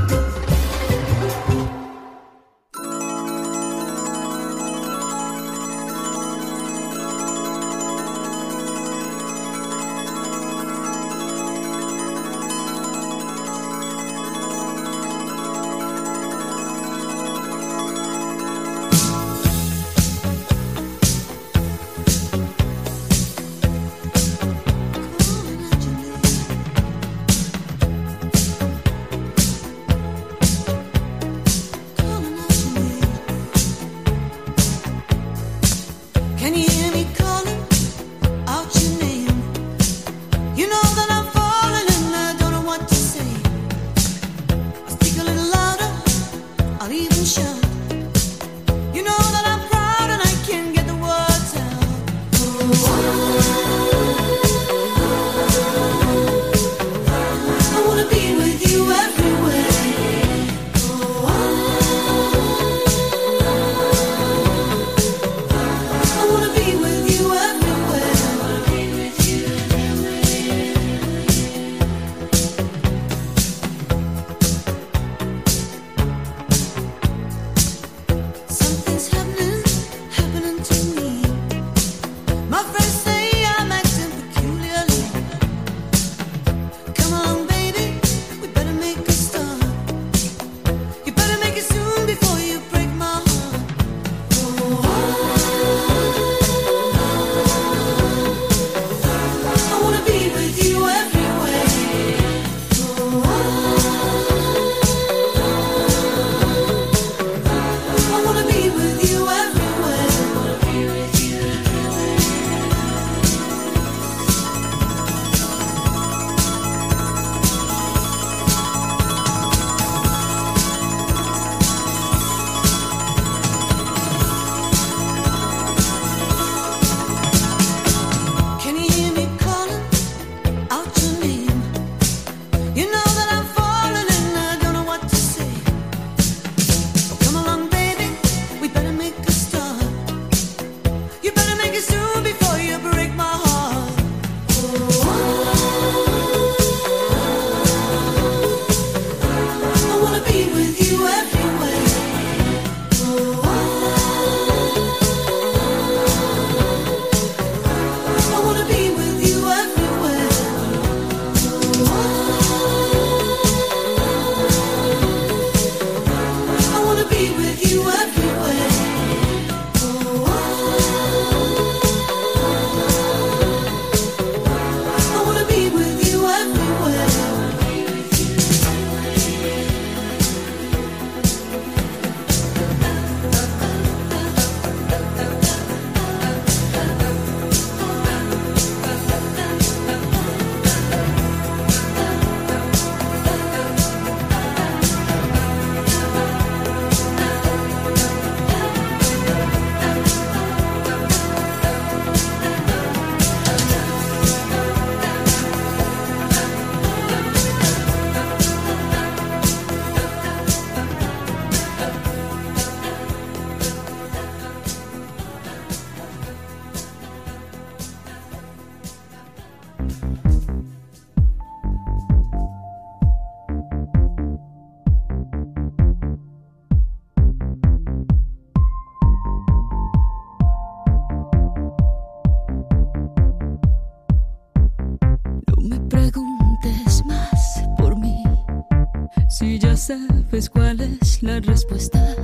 sabes cuál es la respuesta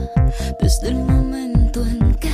desde el momento en que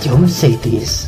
es A John Cities. When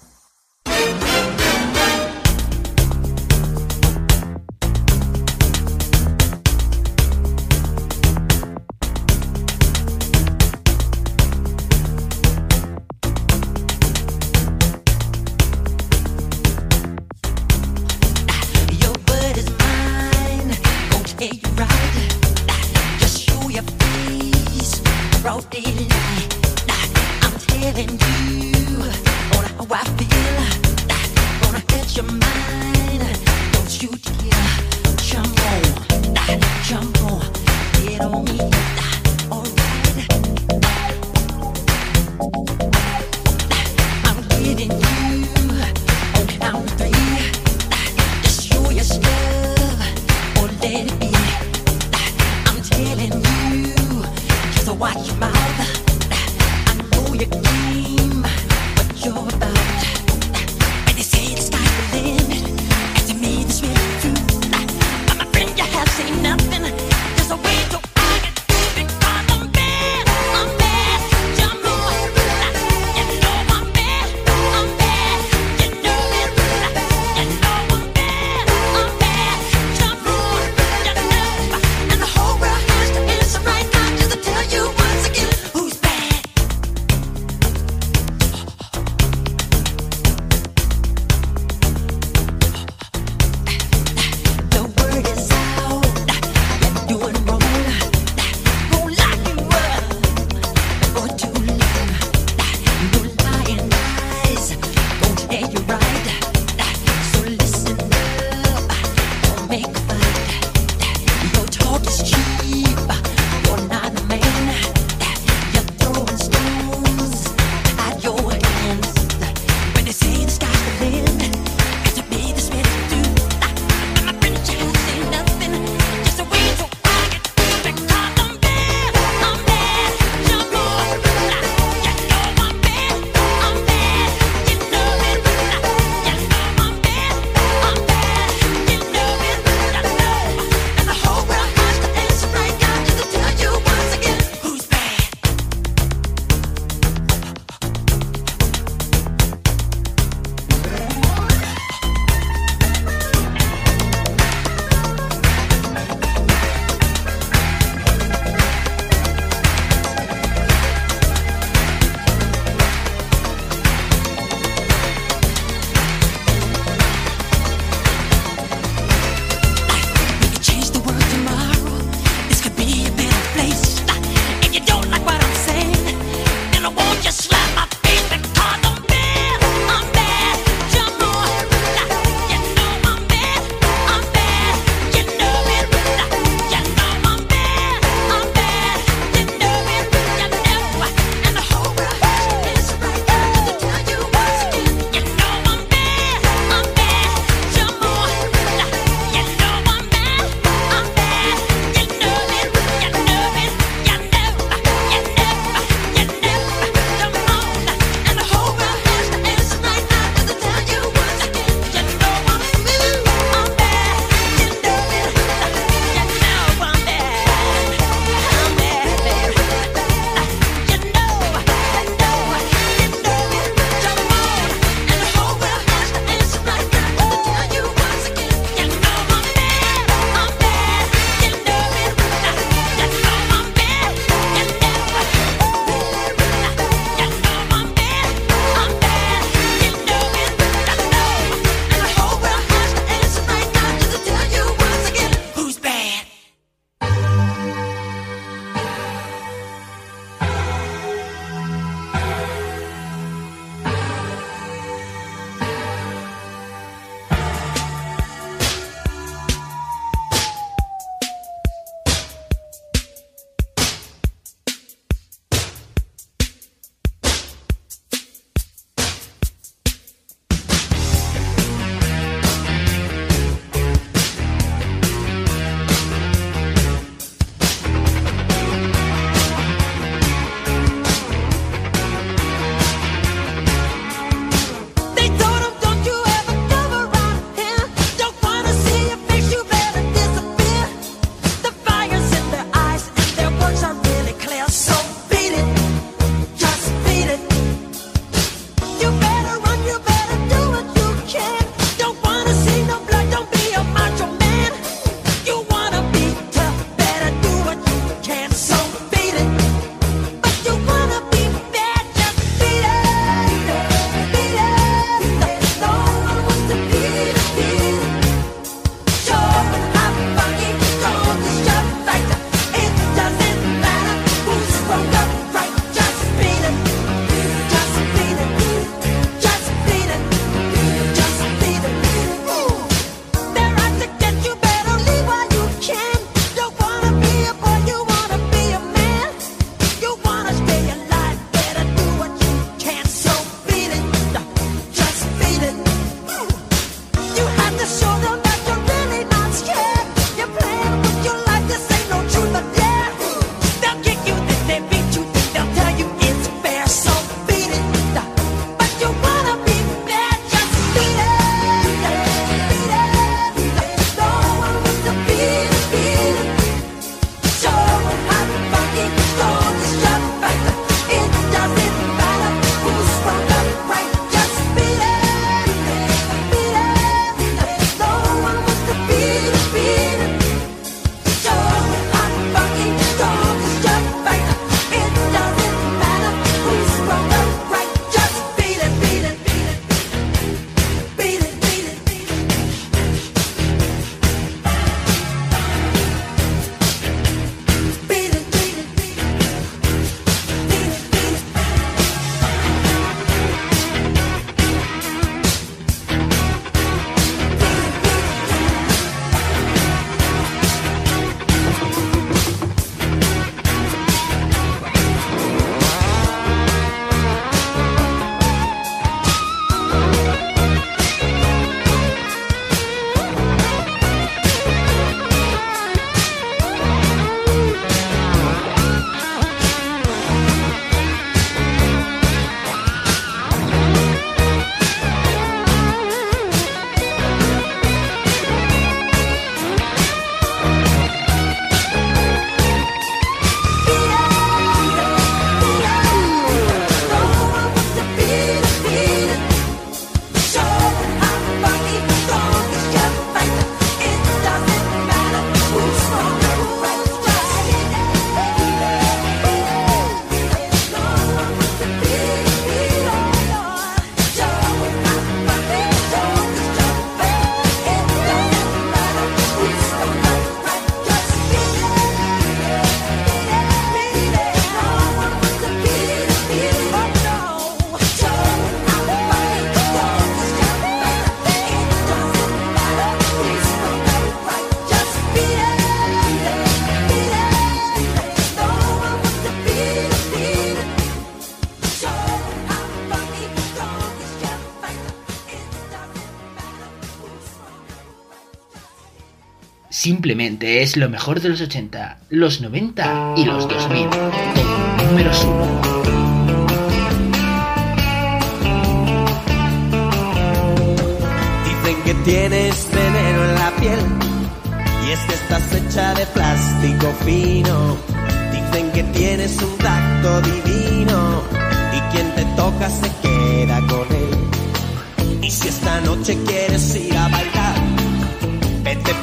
Simplemente es lo mejor de los 80, los 90 y los 2000. Todo números uno. Dicen que tienes veneno en la piel y es que estás hecha de plástico fino. Dicen que tienes un tacto divino y quien te toca se queda con él. Y si esta noche quieres ir a bailar,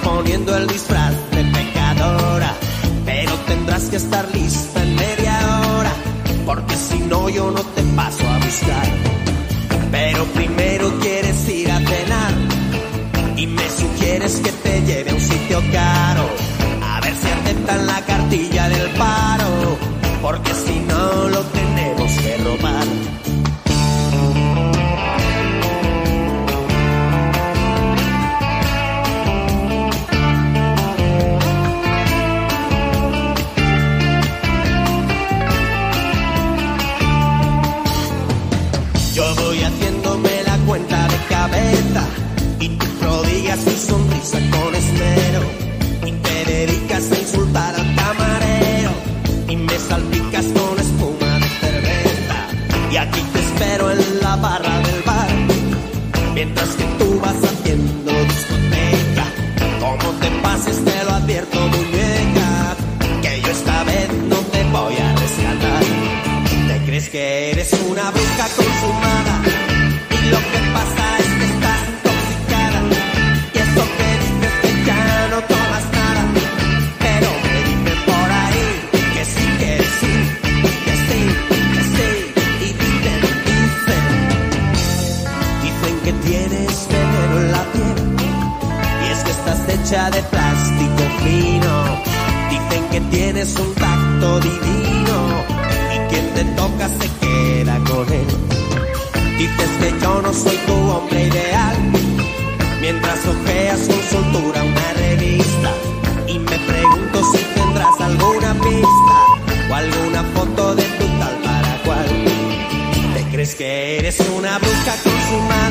poniendo el disfraz de pecadora, pero tendrás que estar lista Dices que yo no soy tu hombre ideal. Mientras ojeas con soltura una revista Y me pregunto si tendrás alguna pista O alguna foto de tu tal para cual Te crees que eres una bruja consumada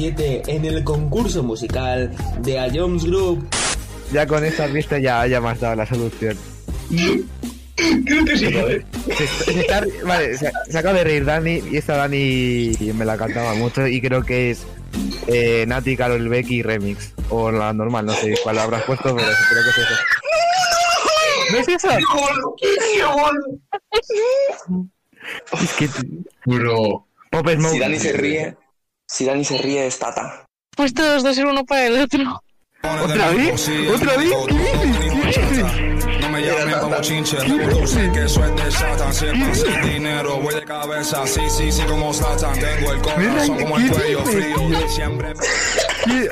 2007 en el concurso musical de A Jones Group. Ya con esta pista ya, ya me has dado la solución. Creo que sí, joder. Se, se está, vale, se, se, acaba de reír Dani y esta Dani me la cantaba mucho y creo que es eh, Nati, Carol Becky Remix. O la normal, no sé cuál habrás puesto, pero creo que es eso. ¿No es eso? ¡Qué Es que... Bro. Pop Smoke. Si Dani se ríe si Dani se ríe es Tata. Pues todos dos ser uno para el otro. ¿Otra vez? ¿Otra vez? No me llamen como chinche, que es de Satan. Siempre sin dinero, voy de cabeza, sí, sí, sí, como Satan. Tengo el corazón como el cuello frío, siempre. ¿Qué,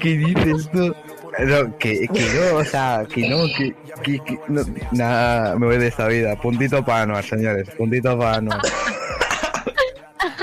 qué dices tú? No, que, que no, o sea, que no, que, que, que no, nada, me voy de esta vida. Puntito para Anuar, señores, puntito para Anuar.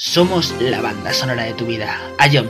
Somos la banda sonora de tu vida. I am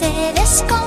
se desconoce.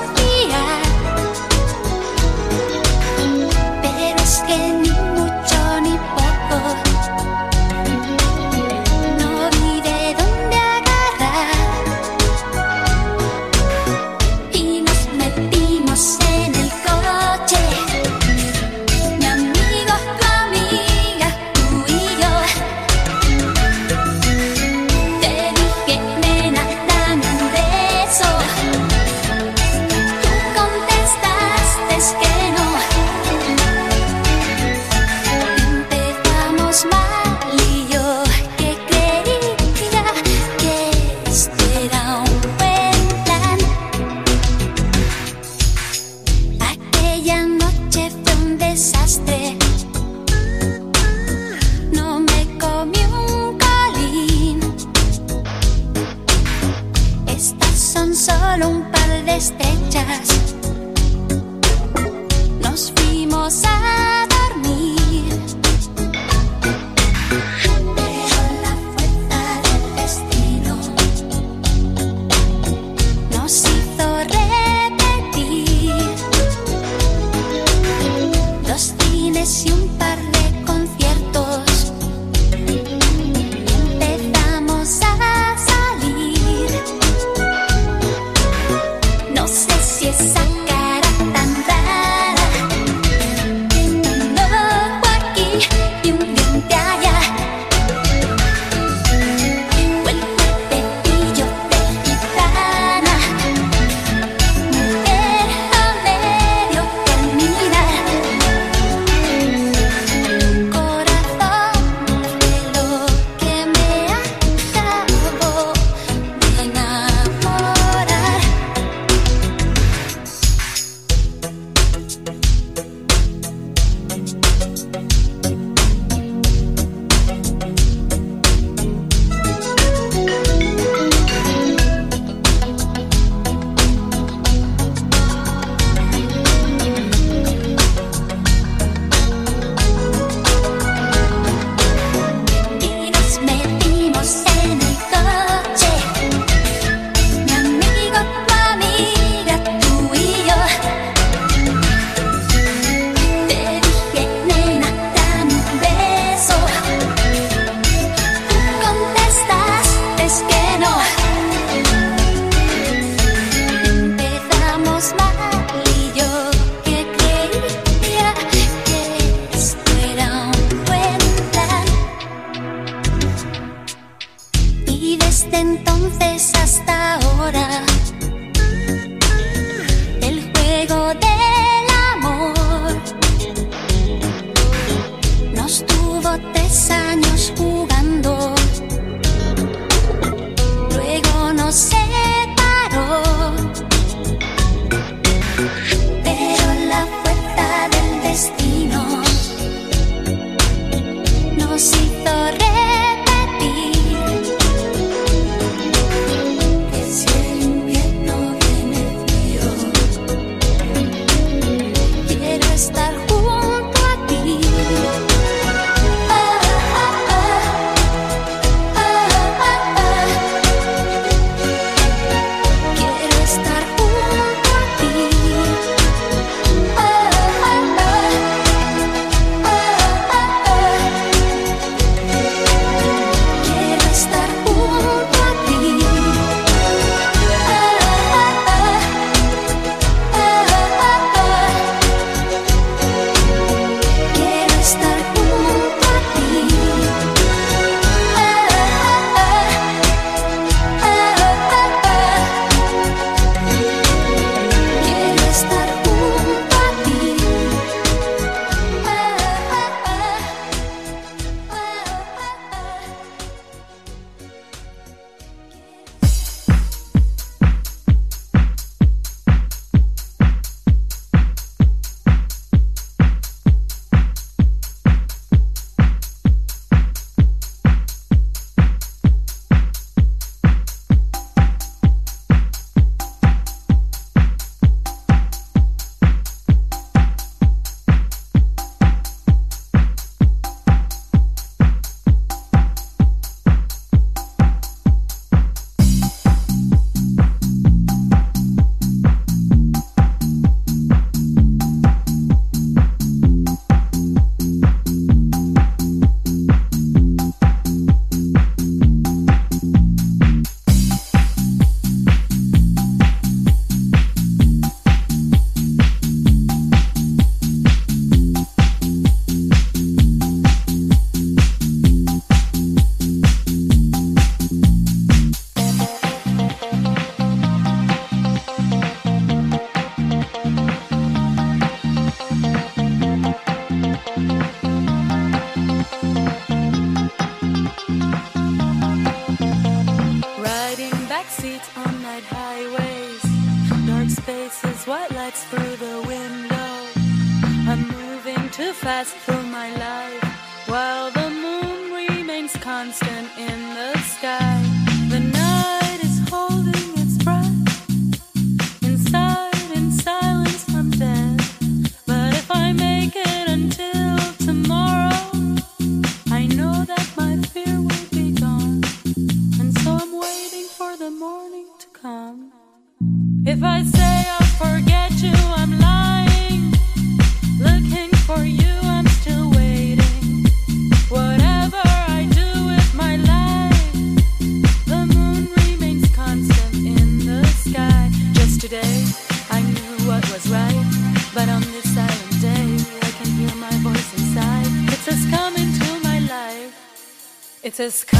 Francisco.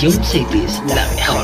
Radio Cities, la mejor.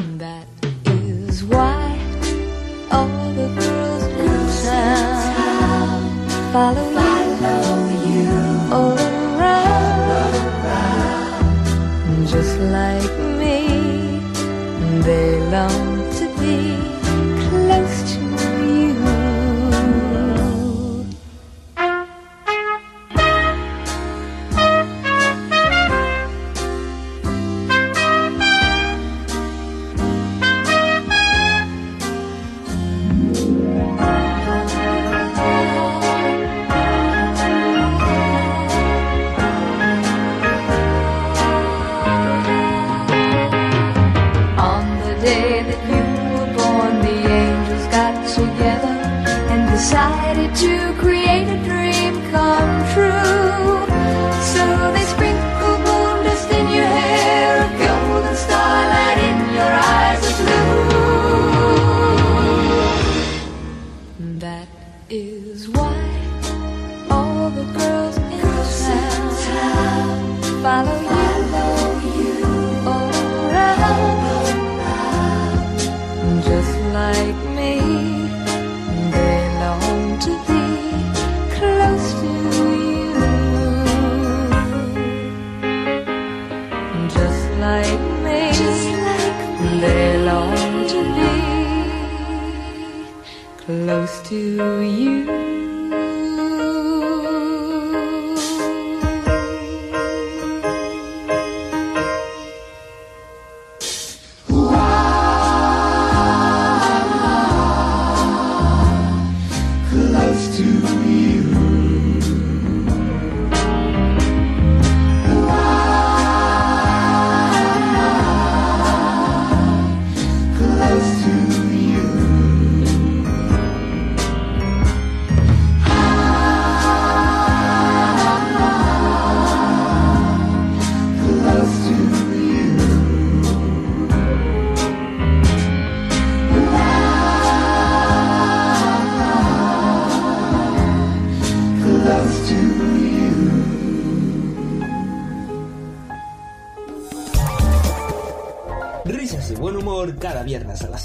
That is why all the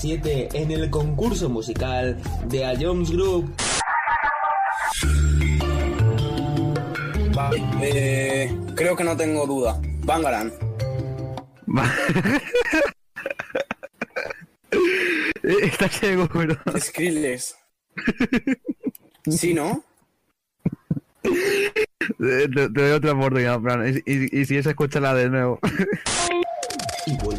7 en el concurso musical de A Jones Group. Eh, creo que no tengo duda. Bangaran. Está seguro. Skrillex. ¿Sí, no? Eh, te, doy otra oportunidad, Fran. Y, y, y si es, escúchala de nuevo.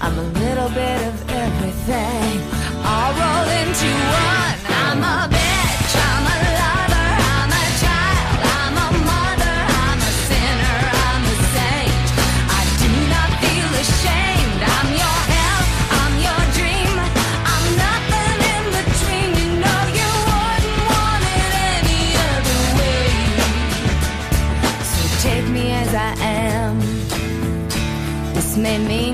I'm a little bit of everything. All rolled into one. I'm a bitch. I'm a lover. I'm a child. I'm a mother. I'm a sinner. I'm a saint. I do not feel ashamed. I'm your hell. I'm your dream. I'm nothing in between. You know you wouldn't want it any other way. So take me as I am. This may mean